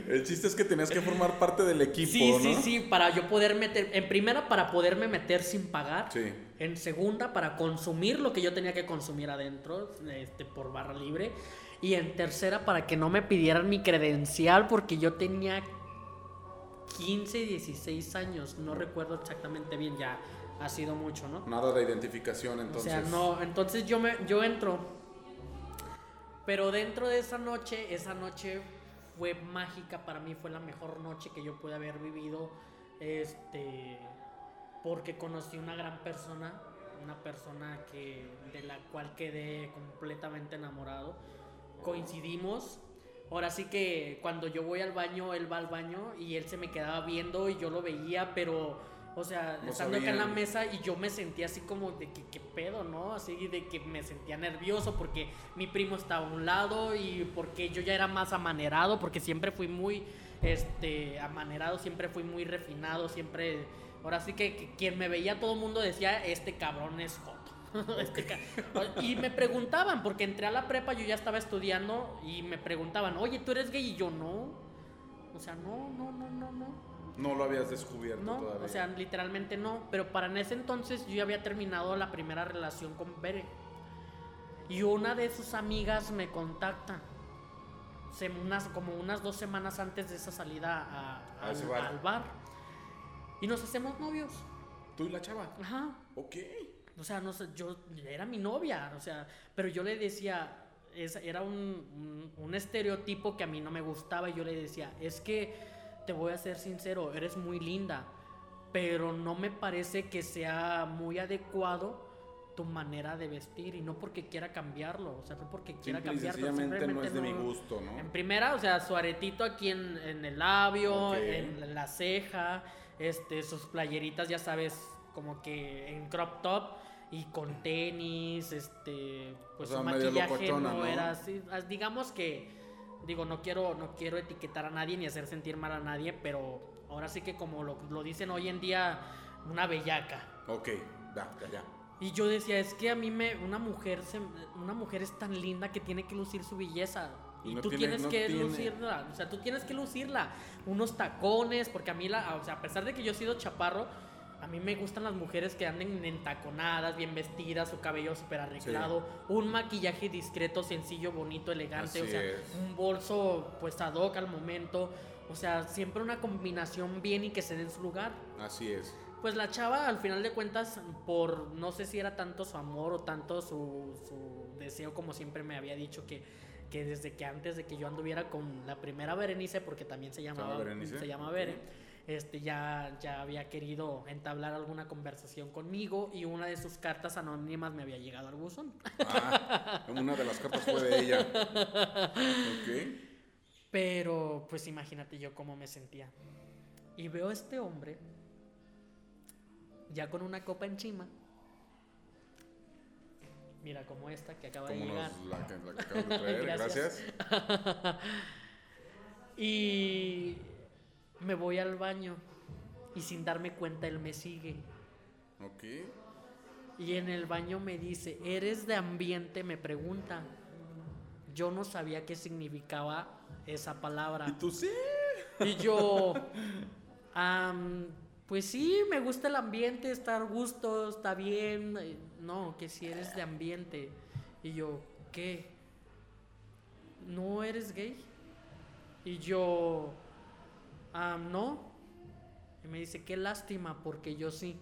El chiste es que tenías que formar parte del equipo,
sí,
¿no?
sí, sí, para yo poder meter. En primera, para poderme meter sin pagar.
Sí.
En segunda, para consumir lo que yo tenía que consumir adentro, este, por barra libre. Y en tercera, para que no me pidieran mi credencial, porque yo tenía 15, 16 años. No recuerdo exactamente bien, ya ha sido mucho, ¿no?
Nada de identificación, entonces.
O sea, no, entonces yo me yo entro. Pero dentro de esa noche, esa noche fue mágica para mí, fue la mejor noche que yo pude haber vivido este porque conocí una gran persona, una persona que de la cual quedé completamente enamorado. Coincidimos. Ahora sí que cuando yo voy al baño, él va al baño y él se me quedaba viendo y yo lo veía, pero o sea,
No
estando acá en la mesa y yo me sentía así como de que qué pedo, ¿no? Así de que me sentía nervioso porque mi primo estaba a un lado y porque yo ya era más amanerado, porque siempre fui muy este amanerado, siempre fui muy refinado, siempre ahora sí que, que quien me veía todo el mundo decía, este cabrón es joto. Este y me preguntaban, porque entré a la prepa, yo ya estaba estudiando y me preguntaban, oye, ¿tú eres gay? Y yo no. O sea, no, no, no, no, no.
No lo habías descubierto
No,
todavía.
o sea, literalmente no. Pero para en ese entonces yo ya había terminado la primera relación con Bere. Y una de sus amigas me contacta. Se- unas, como unas dos semanas antes de esa salida a-
A
al,
ese bar.
al bar. Y nos hacemos novios.
¿Tú y la chava?
Ajá.
Ok.
O sea, no sé, yo era mi novia, o sea, pero yo le decía, es- era un, un- un estereotipo que a mí no me gustaba y yo le decía, es que te voy a ser sincero, eres muy linda, pero no me parece que sea muy adecuado tu manera de vestir y no porque quiera cambiarlo, o sea, no porque quiera
Simple
cambiarlo,
sencillamente no es de
simplemente
mi gusto, ¿no?
En primera, o sea, su aretito aquí en, en el labio, en la ceja, este, sus playeritas, ya sabes, como que en crop top y con tenis, este, pues
O sea,
su
medio
maquillaje no, era así, as- digamos que, digo, no quiero, no quiero etiquetar a nadie ni hacer sentir mal a nadie, pero ahora sí que como lo, lo dicen hoy en día, una bellaca.
Ok, ya, ya, ya.
Y yo decía, es que a mí me, una mujer, se, una mujer es tan linda que tiene que lucir su belleza. Y
No
tú
tiene-
tienes
no
que
tiene.
lucirla, o sea, tú tienes que lucirla. Unos tacones, porque a mí, la, o sea, a pesar de que yo he sido chaparro, a mí me gustan las mujeres que anden entaconadas, bien vestidas, su cabello súper arreglado, un maquillaje discreto, sencillo, bonito, elegante, o sea,
es.
un bolso pues ad hoc al momento, o sea, siempre una combinación bien y que se dé en su lugar.
Así es.
Pues la chava, al final de cuentas, por no sé si era tanto su amor o tanto su, su deseo, como siempre me había dicho, que, que desde que antes de que yo anduviera con la primera Berenice, porque también se llamaba
llama Berenice?
se llama Bere, este, ya, ya había querido entablar alguna conversación conmigo y una de sus cartas anónimas me había llegado al buzón.
Ah, una de las cartas fue de ella. Ok.
Pero, pues imagínate yo cómo me sentía. Y veo a este hombre, ya con una copa encima. Mira, como esta que acaba de llegar.
nos, la, que- la que de traer,
Gracias.
gracias.
Y me voy al baño. Y sin darme cuenta, él me sigue.
Ok.
Y en el baño me dice, ¿eres de ambiente? Me pregunta. Yo no sabía qué significaba esa palabra.
¿Y tú sí?
Y yo, pues sí, me gusta el ambiente, estar a gusto, está bien. No, que si eres de ambiente. Y yo, ¿qué? ¿No eres gay? Y yo, "Am, no. Y me dice, qué lástima, porque yo sí.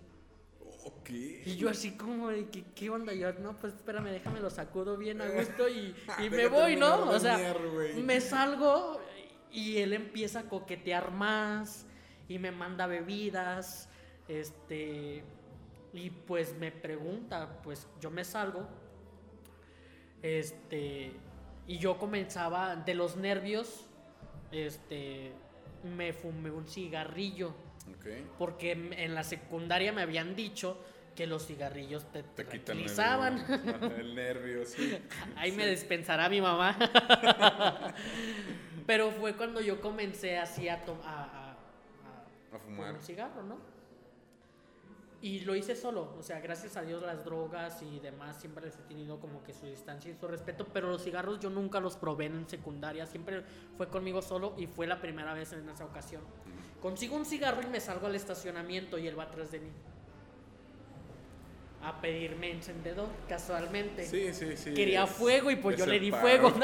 Ok.
Y yo así como de, ¿qué, qué onda? Yo, no, pues espérame, déjame lo sacudo bien a gusto y, y me voy, ¿no? O sea, me salgo y él empieza a coquetear más y me manda bebidas, este, y pues me pregunta, pues yo me salgo, este, y yo comenzaba de los nervios, este, me fumé un cigarrillo.
Ok.
Porque en la secundaria me habían dicho que los cigarrillos te,
Te el, nervio, sí.
Ahí me dispensará mi mamá. Pero fue cuando yo comencé así a tomar. A, a- a-
A fumar.
un cigarro, ¿no? Y lo hice solo, o sea, gracias a Dios las drogas y demás siempre les he tenido como que su distancia y su respeto, pero los cigarros yo nunca los probé en secundaria, siempre fue conmigo solo y fue la primera vez en esa ocasión. Consigo un cigarro y me salgo al estacionamiento y él va atrás de mí. A pedirme encendedor, casualmente.
Sí, sí, sí.
Quería fuego y pues
es
yo le di
paro.
fuego.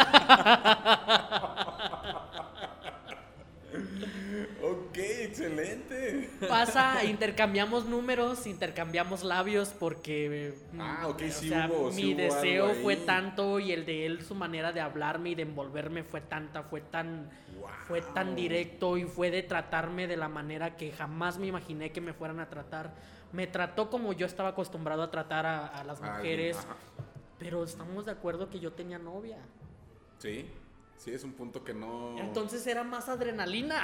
Ok, excelente.
Pasa, intercambiamos números, intercambiamos labios porque... mm,
Ah, ok,
o
sí
sea,
hubo- sí
mi
hubo
deseo fue tanto y el de él, su manera de hablarme y de envolverme fue tanta, fue tan... Fue tan directo y fue de tratarme de la manera que jamás me imaginé que me fueran a tratar. Me trató como yo estaba acostumbrado a tratar a, a las mujeres, pero estamos de acuerdo que yo tenía novia.
Sí, sí, es un punto que no.
Entonces era más adrenalina.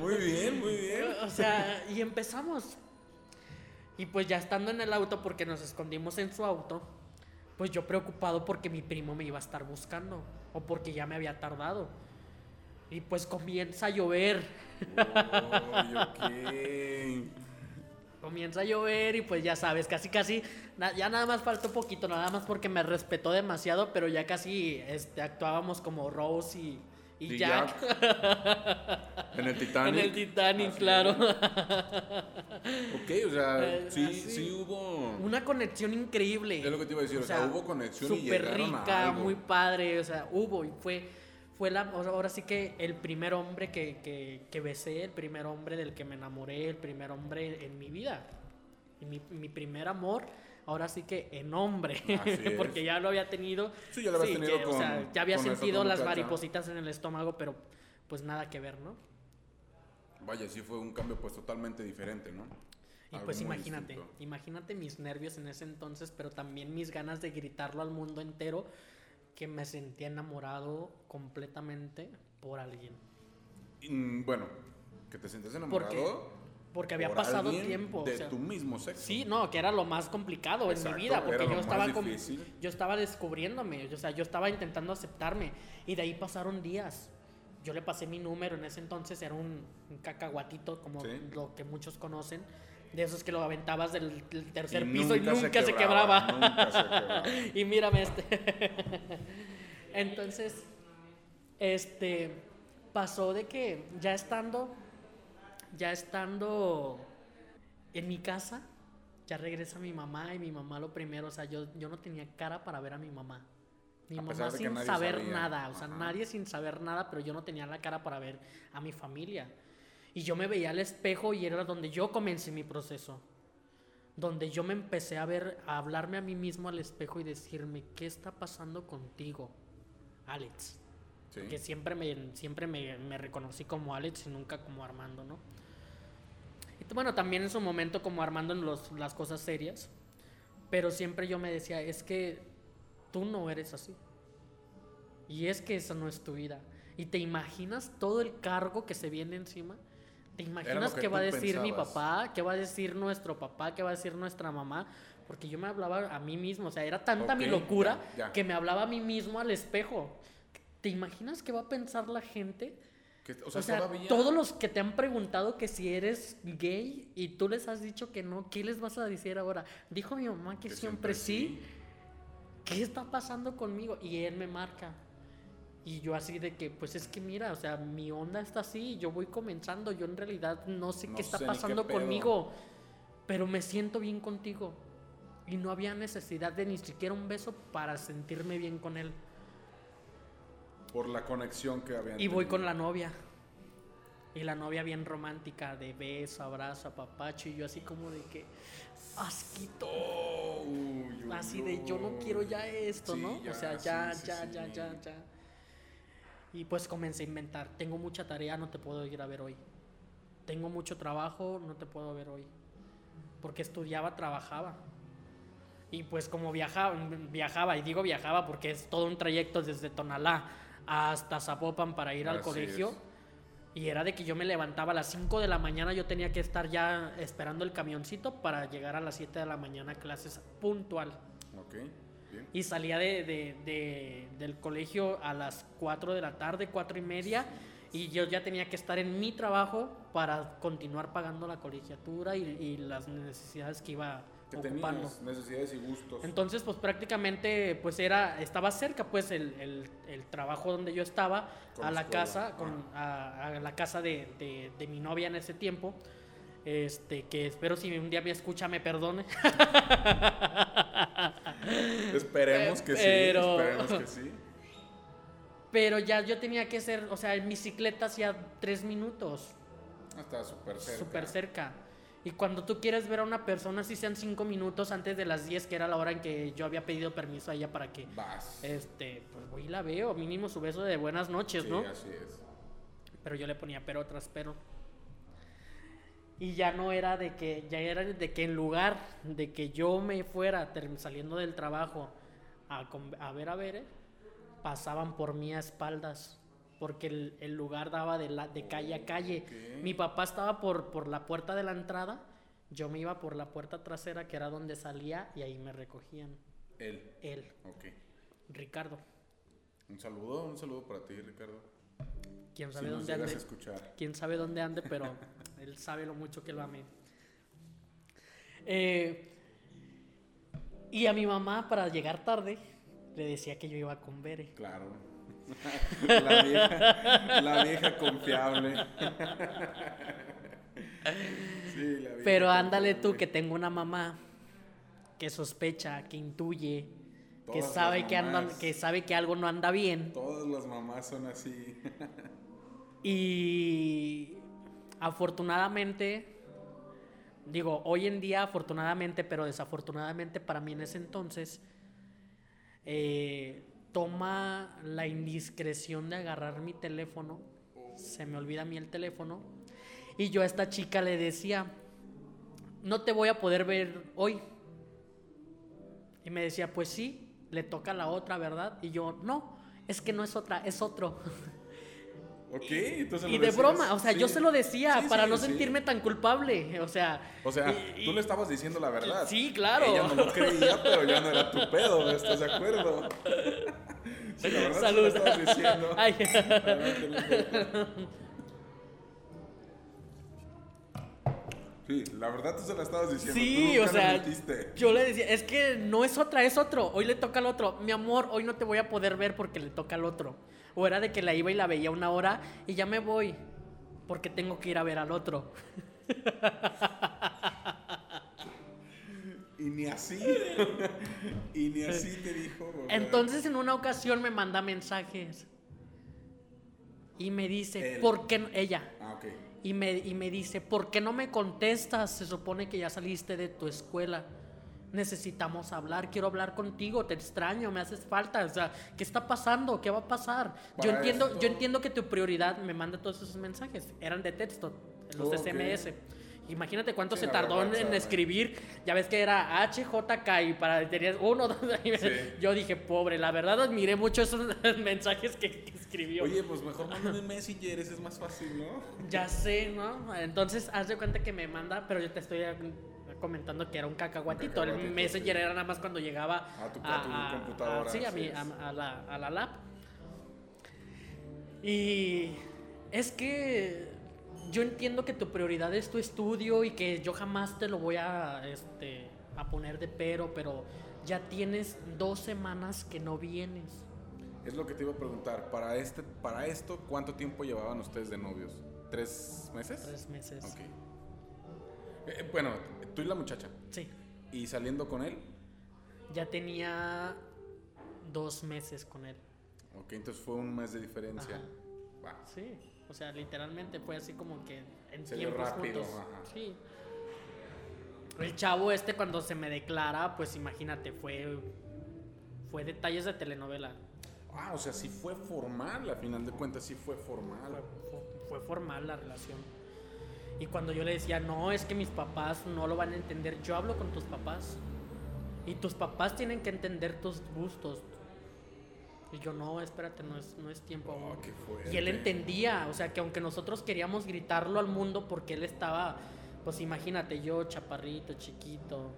Muy bien, muy bien.
O sea, y empezamos. Y pues ya estando en el auto, porque nos escondimos en su auto, pues yo preocupado porque mi primo me iba a estar buscando o porque ya me había tardado. Y pues comienza a llover,
ok.
Comienza a llover y pues ya sabes, casi casi, ya nada más faltó poquito, nada más porque me respetó demasiado, pero ya casi este, actuábamos como Rose y, y
Y
Jack.
En el Titanic.
En el Titanic,
Así
claro.
Ok, o sea,
Eh,
sí,
así.
sí hubo.
Una conexión increíble.
Es lo que te iba a decir, o sea, hubo conexión
súper
a
rica,
algo.
muy padre, o sea, hubo y fue, fue la, ahora sí que el primer hombre que, que, que besé, el primer hombre del que me enamoré, el primer hombre en mi vida. Y mi, mi primer amor, ahora sí que en hombre, porque ya lo había tenido.
Sí, ya lo habías tenido
que, o sea, ya había sentido las maripositas en el estómago, pero pues nada que ver, ¿no?
Vaya, sí fue un cambio pues totalmente diferente, ¿no?
Y
Algo
pues imagínate,
distinto.
imagínate mis nervios en ese entonces, pero también mis ganas de gritarlo al mundo entero, que me sentía enamorado completamente por alguien.
Mm, bueno, que te sientes enamorado.
porque había
por
pasado tiempo. o
De
sea,
tu mismo sexo.
sí, no, que era lo más complicado
Exacto,
en mi vida, porque yo estaba, com-
difícil.
yo estaba descubriéndome, o sea, yo estaba intentando aceptarme, y de ahí pasaron días. Yo le pasé mi número, en ese entonces era un, un cacahuatito, como
Sí.
lo que muchos conocen, de esos que lo aventabas del, del tercer
Y
piso y nunca se quebraba.
Nunca se quebraba.
y mírame este. Entonces, este pasó de que ya estando ya estando en mi casa, ya regresa mi mamá y mi mamá lo primero, o sea, yo, yo no tenía cara para ver a mi mamá. Mi
A
mamá sin saber
sabía.
nada, o sea,
Ajá.
nadie sin saber nada, pero yo no tenía la cara para ver a mi familia. Y yo me veía al espejo y era donde yo comencé mi proceso. Donde yo me empecé a ver, a hablarme a mí mismo al espejo y decirme, ¿qué está pasando contigo, Alex?
Sí.
Que siempre me, siempre me, me reconocí como Alex y nunca como Armando, ¿no? Y bueno, también en su momento como Armando en los- las cosas serias. Pero siempre yo me decía, es que tú no eres así. Y es que esa no es tu vida. Y te imaginas todo el cargo que se viene encima. ¿Te imaginas
que
qué va a decir mi papá? ¿Qué va a decir nuestro papá? ¿Qué va a decir nuestra mamá? Porque yo me hablaba a mí mismo. O sea, era tanta mi locura
ya, ya.
que me hablaba a mí mismo al espejo. ¿Te imaginas qué va a pensar la gente
Que- o
O
sea, todavía.
todos los que te han preguntado que si eres gay y tú les has dicho que no, ¿qué les vas a decir ahora? Dijo mi mamá que,
que
siempre, sí. ¿Qué está pasando conmigo? Y él me marca. Y yo así de que, pues es que mira, o sea, mi onda está así, yo voy comenzando, yo en realidad no sé
No
qué está
sé
pasando
qué
conmigo, pero me siento bien contigo. Y no había necesidad de ni siquiera un beso para sentirme bien con él.
Por la conexión que habían
Y voy con la novia. Y la novia bien romántica, de beso, abrazo, papacho. Y yo así como de que, asquito.
Uy, uy,
Así de, yo no quiero ya esto,
Sí,
¿no?
ya,
o sea,
sí,
ya,
sí,
ya, ya, ya, ya. Y pues comencé a inventar. Tengo mucha tarea, no te puedo ir a ver hoy. Tengo mucho trabajo, no te puedo ver hoy. Porque estudiaba, trabajaba. Y pues como viajaba, viajaba, y digo viajaba porque es todo un trayecto desde Tonalá hasta Zapopan para ir al colegio.
es.
Y era de que yo me levantaba a las 5 de la mañana, yo tenía que estar ya esperando el camioncito para llegar a las 7 de la mañana a clases puntual.
Ok, bien.
Y salía de, de- de- del colegio a las 4 de la tarde, 4 y media. Y yo ya tenía que estar en mi trabajo para continuar pagando la colegiatura y, y las necesidades que iba
Que
ocupando.
tenías necesidades y gustos.
Entonces, pues prácticamente, pues era, estaba cerca, pues el, el- el trabajo donde yo estaba,
Con
a
la escuela,
casa, con, a, a la casa de- de mi novia en ese tiempo. Este, que espero si un día me escucha me perdone.
Esperemos que
Pero-
sí. Esperemos que sí.
Pero ya yo tenía que ser, o sea, en bicicleta hacía tres minutos,
Ah, súper cerca.
súper cerca. Y cuando tú quieres ver a una persona, si sean cinco minutos antes de las 10, que era la hora en que yo había pedido permiso a ella para que,
Vas.
este, pues voy y la veo, mínimo su beso de buenas noches,
sí,
¿no?
así es.
Pero yo le ponía pero tras pero. Y ya no era de que, ya era de que en lugar de que yo me fuera saliendo del trabajo a, a ver a ver, pasaban por mí a espaldas. Porque el, el lugar daba de, la, de calle a calle. Mi papá estaba por, por la puerta de la entrada, yo me iba por la puerta trasera, que era donde salía, y ahí me recogían.
Él.
Él,
Ok.
Ricardo.
Un saludo, un saludo para ti, Ricardo.
Quién sabe dónde
a
ande.
escuchar.
quién sabe dónde ande, pero él sabe lo mucho que lo amé. Eh, y a mi mamá, para llegar tarde, le decía que yo iba con Bere.
Claro. la, vieja, la vieja confiable. sí, la vieja
Pero ándale tú, que tengo una mamá que sospecha, que intuye, que sabe que, andan, que sabe que algo no anda bien.
Todas las mamás son así.
Y afortunadamente, digo, hoy en día afortunadamente, pero desafortunadamente para mí en ese entonces, eh, toma la indiscreción de agarrar mi teléfono, se me olvida a mí el teléfono, y yo a esta chica le decía, no te voy a poder ver hoy. Y me decía, pues sí, le toca la otra, ¿verdad? Y yo, no, es que no es otra, es otro.
ok, entonces
Y
lo
de
decías.
broma, o sea, yo
Sí.
se lo decía
Sí,
para
sí,
no sentirme tan culpable, o sea...
O sea,
y-
tú le estabas diciendo la verdad.
Sí, claro.
Ella no lo creía, pero ya no era tu pedo, ¿estás de acuerdo? Sí, la verdad
Salud.
lo estabas diciendo.
Ay.
Sí, la verdad tú se la estabas diciendo.
Sí,
tú nunca
o sea, yo le decía, es que no es otra, es otro, hoy le toca al otro. Mi amor, hoy no te voy a poder ver porque le toca al otro. O era de que la iba y la veía una hora y ya me voy porque tengo que ir a ver al otro.
Y ni así. y ni así te dijo.
Entonces en una ocasión me manda mensajes y me dice,
Él.
¿por qué no? ella?
Ah, ok.
Y me, y me dice, ¿por qué no me contestas? Se supone que ya saliste de tu escuela. Necesitamos hablar, quiero hablar contigo, te extraño, me haces falta. O sea, ¿qué está pasando? ¿Qué va a pasar? Yo entiendo,
esto-
yo entiendo que tu prioridad me manda todos esos mensajes. Eran de texto, los
Ok.
SMS. Imagínate cuánto
Sí,
se tardó en,
verdad,
en
sabe.
escribir. Ya ves que era HJK y para tenías uno, dos.
Sí.
Yo dije, pobre, la verdad admiré mucho esos mensajes que, que escribió.
Oye, pues mejor mándame Messenger, ese es más fácil, ¿no?
Ya sé, ¿no? Entonces, haz de cuenta que me manda, pero yo te estoy comentando que era un cacahuatito.
Un
el Messenger
sí.
era nada más cuando llegaba
A tu- a tu computadora,
sí, a, mi- a- a la, a la lap. Y Es que yo entiendo que tu prioridad es tu estudio y que yo jamás te lo voy a, este, a poner de pero, pero ya tienes dos semanas que no vienes.
Es lo que te iba a preguntar. Para, este, para esto, ¿cuánto tiempo llevaban ustedes de novios? ¿Tres meses?
Tres meses.
Ok. Eh, bueno, tú y la muchacha.
Sí.
¿Y saliendo con él?
Ya tenía dos meses con él.
Ok, entonces fue un mes de diferencia.
Ajá. Sí, o sea, literalmente fue así como que en
Se
tiempos
rápido,
juntos.
ajá.
Sí. El chavo este cuando se me declara, pues imagínate, fue fue detalles de telenovela.
Ah, o sea, sí fue formal, a final de cuentas sí fue formal.
Fue, fue- fue formal la relación. Y cuando yo le decía, no, es que mis papás no lo van a entender, yo hablo con tus papás. Y tus papás tienen que entender tus gustos. Y yo, no, espérate, no es, no es tiempo
Oh,
aún".
qué fuerte.
Y él entendía, o sea, que aunque nosotros queríamos gritarlo al mundo porque él estaba, pues imagínate, yo chaparrito, chiquito,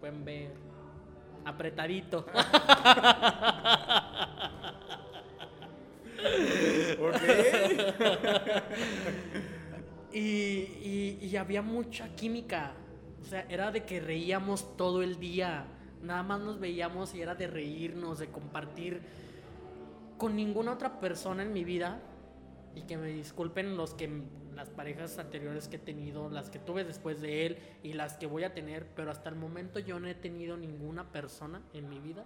pueden ver, apretadito. Y, y- y había mucha química. O sea, era de que reíamos todo el día. Nada más nos veíamos y era de reírnos, de compartir con ninguna otra persona en mi vida. Y que me disculpen los que las parejas anteriores que he tenido, las que tuve después de él y las que voy a tener, pero hasta el momento yo no he tenido ninguna persona en mi vida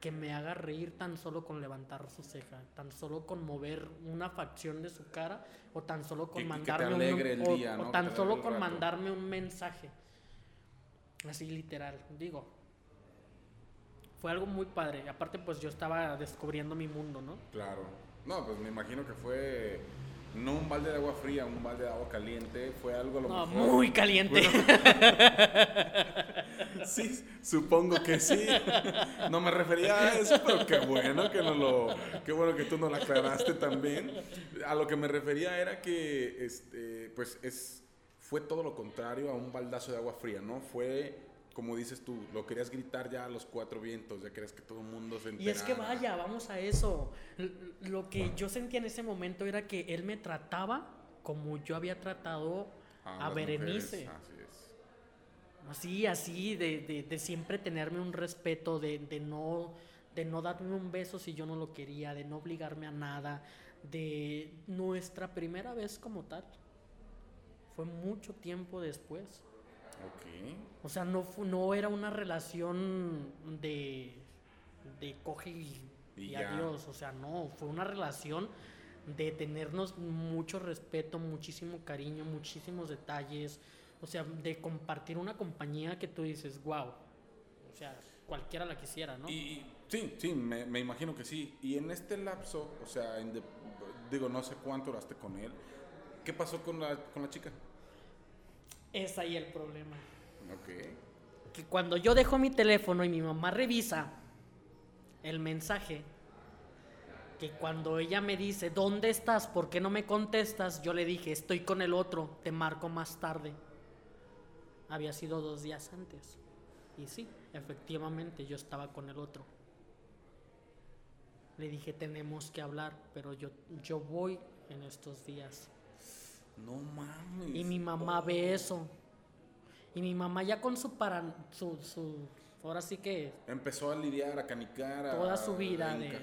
que me haga reír tan solo con levantar su ceja, tan solo con mover una facción de su cara o tan solo con
que
mandarme un- o- tan solo con mandarme un mensaje. Así literal, digo. Fue algo muy padre. Aparte pues yo estaba descubriendo mi mundo, ¿no?
Claro. No, pues me imagino que fue no un balde de agua fría, un balde de agua caliente. Fue algo a lo
No,
mejor.
muy caliente.
Sí, supongo que sí. No me refería a eso, pero qué bueno que no lo, qué bueno que tú no lo aclaraste también. A lo que me refería era que, este, pues es, fue todo lo contrario a un baldazo de agua fría, ¿no? Fue, como dices tú, lo querías gritar ya a los cuatro vientos, ya querías que todo el mundo se enterara.
Y es que vaya, vamos a eso. Lo que yo sentía en ese momento era que él me trataba como yo había tratado a,
las
Berenice.
mujeres, Así es.
Así, así, de, de- de siempre tenerme un respeto, de, de no, de no darme un beso si yo no lo quería, de no obligarme a nada, de nuestra primera vez como tal. Fue mucho tiempo después.
Ok.
O sea, no, no era una relación de, de coge y,
Y
y
ya.
adiós. O sea, no, fue una relación de tenernos mucho respeto, muchísimo cariño, muchísimos detalles. O sea, de compartir una compañía que tú dices, wow. O sea, cualquiera la quisiera, ¿no?
Y, y- sí, sí, me, me imagino que sí. Y en este lapso, o sea, en de- digo, no sé cuánto duraste con él. ¿Qué pasó con la, con la chica?
Es ahí el problema.
Ok.
que cuando yo dejo mi teléfono y mi mamá revisa el mensaje, que cuando ella me dice, ¿dónde estás? ¿Por qué no me contestas? Yo le dije, estoy con el otro, te marco más tarde. Había sido dos días antes. Y sí, efectivamente, yo estaba con el otro. Le dije, tenemos que hablar, pero yo, yo voy en estos días.
No mames.
Y mi mamá ve eso. Y mi mamá ya con su para su, su ahora sí que
Empezó a lidiar, a canicar, a
Toda su vida de-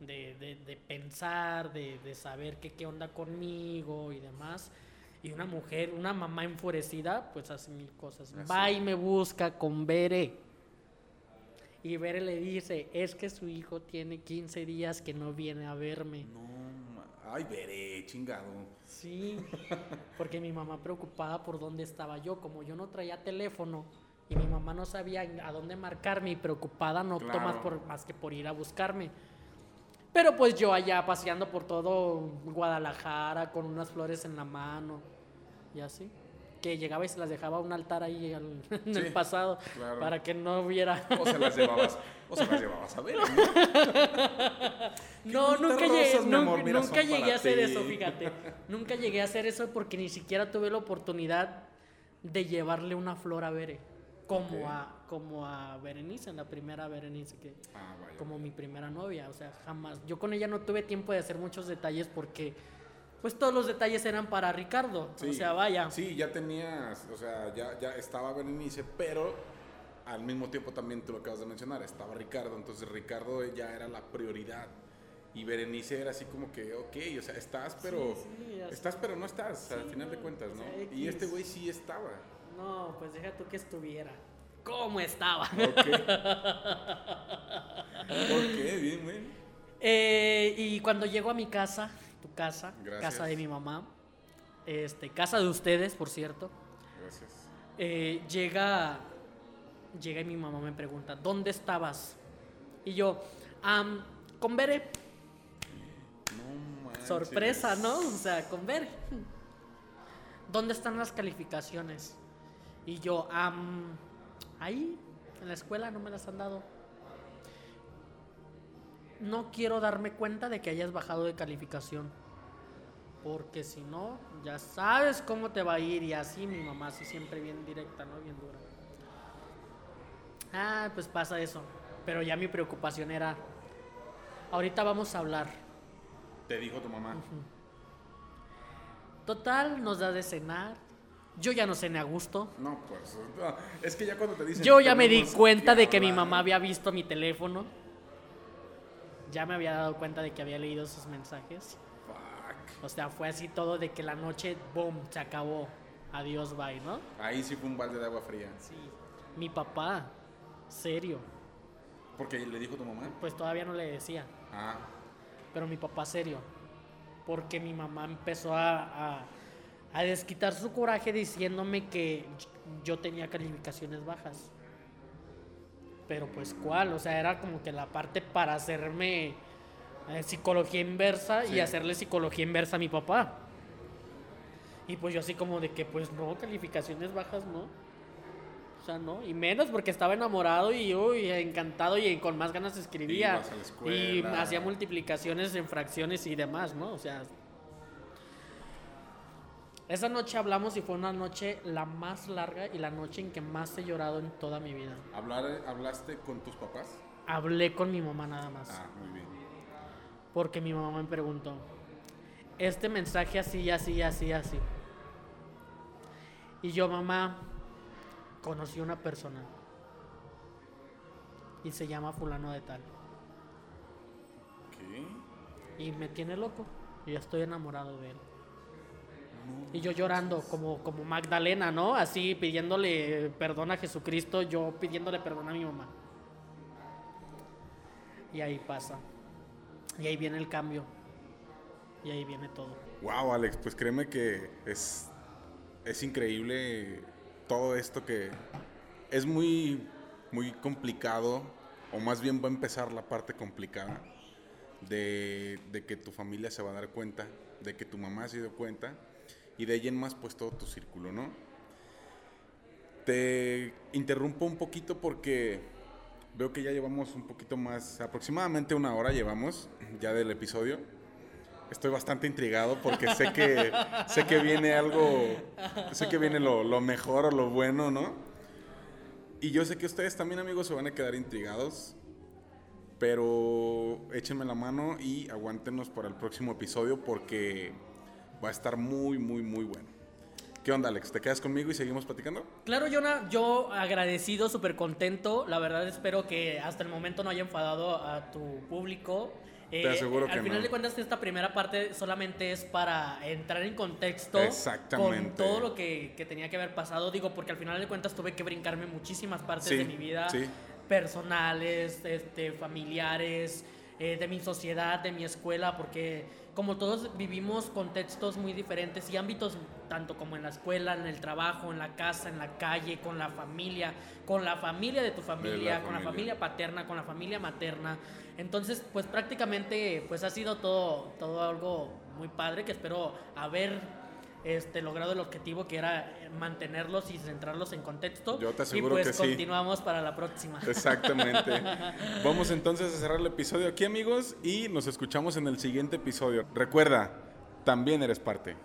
de, de- de pensar, de, de saber qué, qué onda conmigo y demás. Y una mujer, una mamá enfurecida, pues hace mil cosas.
Así.
Va y me busca con Bere. Y Bere le dice, es que su hijo tiene 15 días que no viene a verme.
No, ay, veré, chingado.
Sí, porque mi mamá preocupada por dónde estaba yo, como yo no traía teléfono y mi mamá no sabía a dónde marcarme y preocupada no optó
Claro.
más, por, más que por ir a buscarme. Pero pues yo allá paseando por todo Guadalajara con unas flores en la mano y así. Que llegaba y se las dejaba a un altar ahí al- en
Sí,
el pasado
claro.
para que no hubiera...
O se las llevabas, o se las llevabas a ver. ¿no?
Nunca llegué,
rosas,
nunca,
mira,
nunca
son
llegué a hacer
ti.
eso, fíjate. Nunca llegué a hacer eso porque ni siquiera tuve la oportunidad de llevarle una flor a Bere. Como, a, como a Berenice, la primera Berenice, que,
Ah,
como mi primera novia. O sea, jamás. Yo con ella no tuve tiempo de hacer muchos detalles porque pues todos los detalles eran para Ricardo. O sea, vaya.
Sí, ya tenías, o sea, ya, ya estaba Berenice, pero al mismo tiempo también tú lo acabas de mencionar, estaba Ricardo, entonces Ricardo ya era la prioridad. Y Berenice era así como que, ok, o sea, estás, pero. estás, pero no estás, al final de cuentas, ¿no? y este güey sí estaba.
No, pues deja tú que estuviera. ¿Cómo estaba?
Ok. ok, bien, güey.
Eh, y cuando llego a mi casa, tu casa, casa de mi mamá, este, casa de ustedes, por cierto.
Gracias.
Eh, llega, llega y mi mamá me pregunta, ¿dónde estabas? Y yo, con Bere.
No
Sorpresa, ¿no? O sea, con Bere. ¿Dónde están las calificaciones? Y yo, ahí, en la escuela no me las han dado no quiero darme cuenta de que hayas bajado de calificación. Porque si no, ya sabes cómo te va a ir. Y así mi mamá, así siempre bien directa, ¿no? Bien dura. Ah, pues pasa eso. Pero ya mi preocupación era, ahorita vamos a hablar.
¿Te dijo tu mamá?
Total, nos da de cenar. Yo ya no cené a gusto.
No, pues, es que ya cuando te dicen...
Yo ya me di cuenta de que mi mamá había visto mi teléfono ya me había dado cuenta de que había leído sus mensajes.
Fuck.
O sea, fue así todo de que la noche, boom, se acabó. Adiós, bye, ¿no?
Ahí sí fue un balde de agua fría.
Sí. Mi papá, serio.
¿Por qué le dijo tu mamá?
Pues todavía no le decía.
Ah.
Pero mi papá, serio. Porque mi mamá empezó a, a, a desquitar su coraje diciéndome que yo tenía calificaciones bajas pero pues cuál, o sea, era como que la parte para hacerme eh, psicología inversa y hacerle psicología inversa a mi papá. Y pues yo así como de que pues no, calificaciones bajas no. O sea, no, y menos porque estaba enamorado y uy, encantado y con más ganas escribía. Y hacía multiplicaciones en fracciones y demás, ¿no? O sea, esa noche hablamos y fue una noche la más larga y la noche en que más he llorado en toda mi vida.
¿Hablar, ¿Hablaste con tus papás?
Hablé con mi mamá nada más.
Ah, muy bien.
Porque mi mamá me preguntó, este mensaje así, así, así, así. Y yo, mamá, conocí una persona. Y se llama fulano de tal.
¿Qué?
Y me tiene loco. Y estoy enamorado de él. Y yo llorando como, como Magdalena, ¿no? Así pidiéndole perdón a Jesucristo, yo pidiéndole perdón a mi mamá. Y ahí pasa. Y ahí viene el cambio. Y ahí viene todo.
Wow, Alex, pues créeme que es, es increíble todo esto que es muy, muy complicado, o más bien va a empezar la parte complicada de, de que tu familia se va a dar cuenta, de que tu mamá se dio cuenta y de ahí en más pues todo tu círculo, ¿no? Te interrumpo un poquito porque veo que ya llevamos un poquito más, aproximadamente una hora llevamos ya del episodio. Estoy bastante intrigado porque sé que, sé que viene algo, sé que viene lo, lo mejor o lo bueno, ¿no? Y yo sé que ustedes también amigos se van a quedar intrigados pero échenme la mano y aguántenos para el próximo episodio porque va a estar muy, muy, muy bueno. ¿Qué onda, Alex? ¿Te quedas conmigo y seguimos platicando?
Claro, Jonah, yo agradecido, súper contento. La verdad, espero que hasta el momento no haya enfadado a tu público.
Te aseguro
eh,
que
Al final de cuentas, esta primera parte solamente es para entrar en contexto con todo lo que, que, tenía que haber pasado. Digo, porque al final de cuentas tuve que brincarme muchísimas partes de mi vida. Personales, este, familiares, eh, de mi sociedad, de mi escuela, porque como todos vivimos contextos muy diferentes y ámbitos, tanto como en la escuela, en el trabajo, en la casa, en la calle, con la familia, con la familia de tu familia, con la familia paterna, con la familia materna. Entonces, pues prácticamente pues ha sido todo, todo algo muy padre que espero haber este, logrado el objetivo que era mantenerlos y centrarlos en contexto.
Yo te aseguro
y pues
que
continuamos para la próxima.
Exactamente. Vamos entonces a cerrar el episodio aquí amigos y nos escuchamos en el siguiente episodio. Recuerda, también eres parte.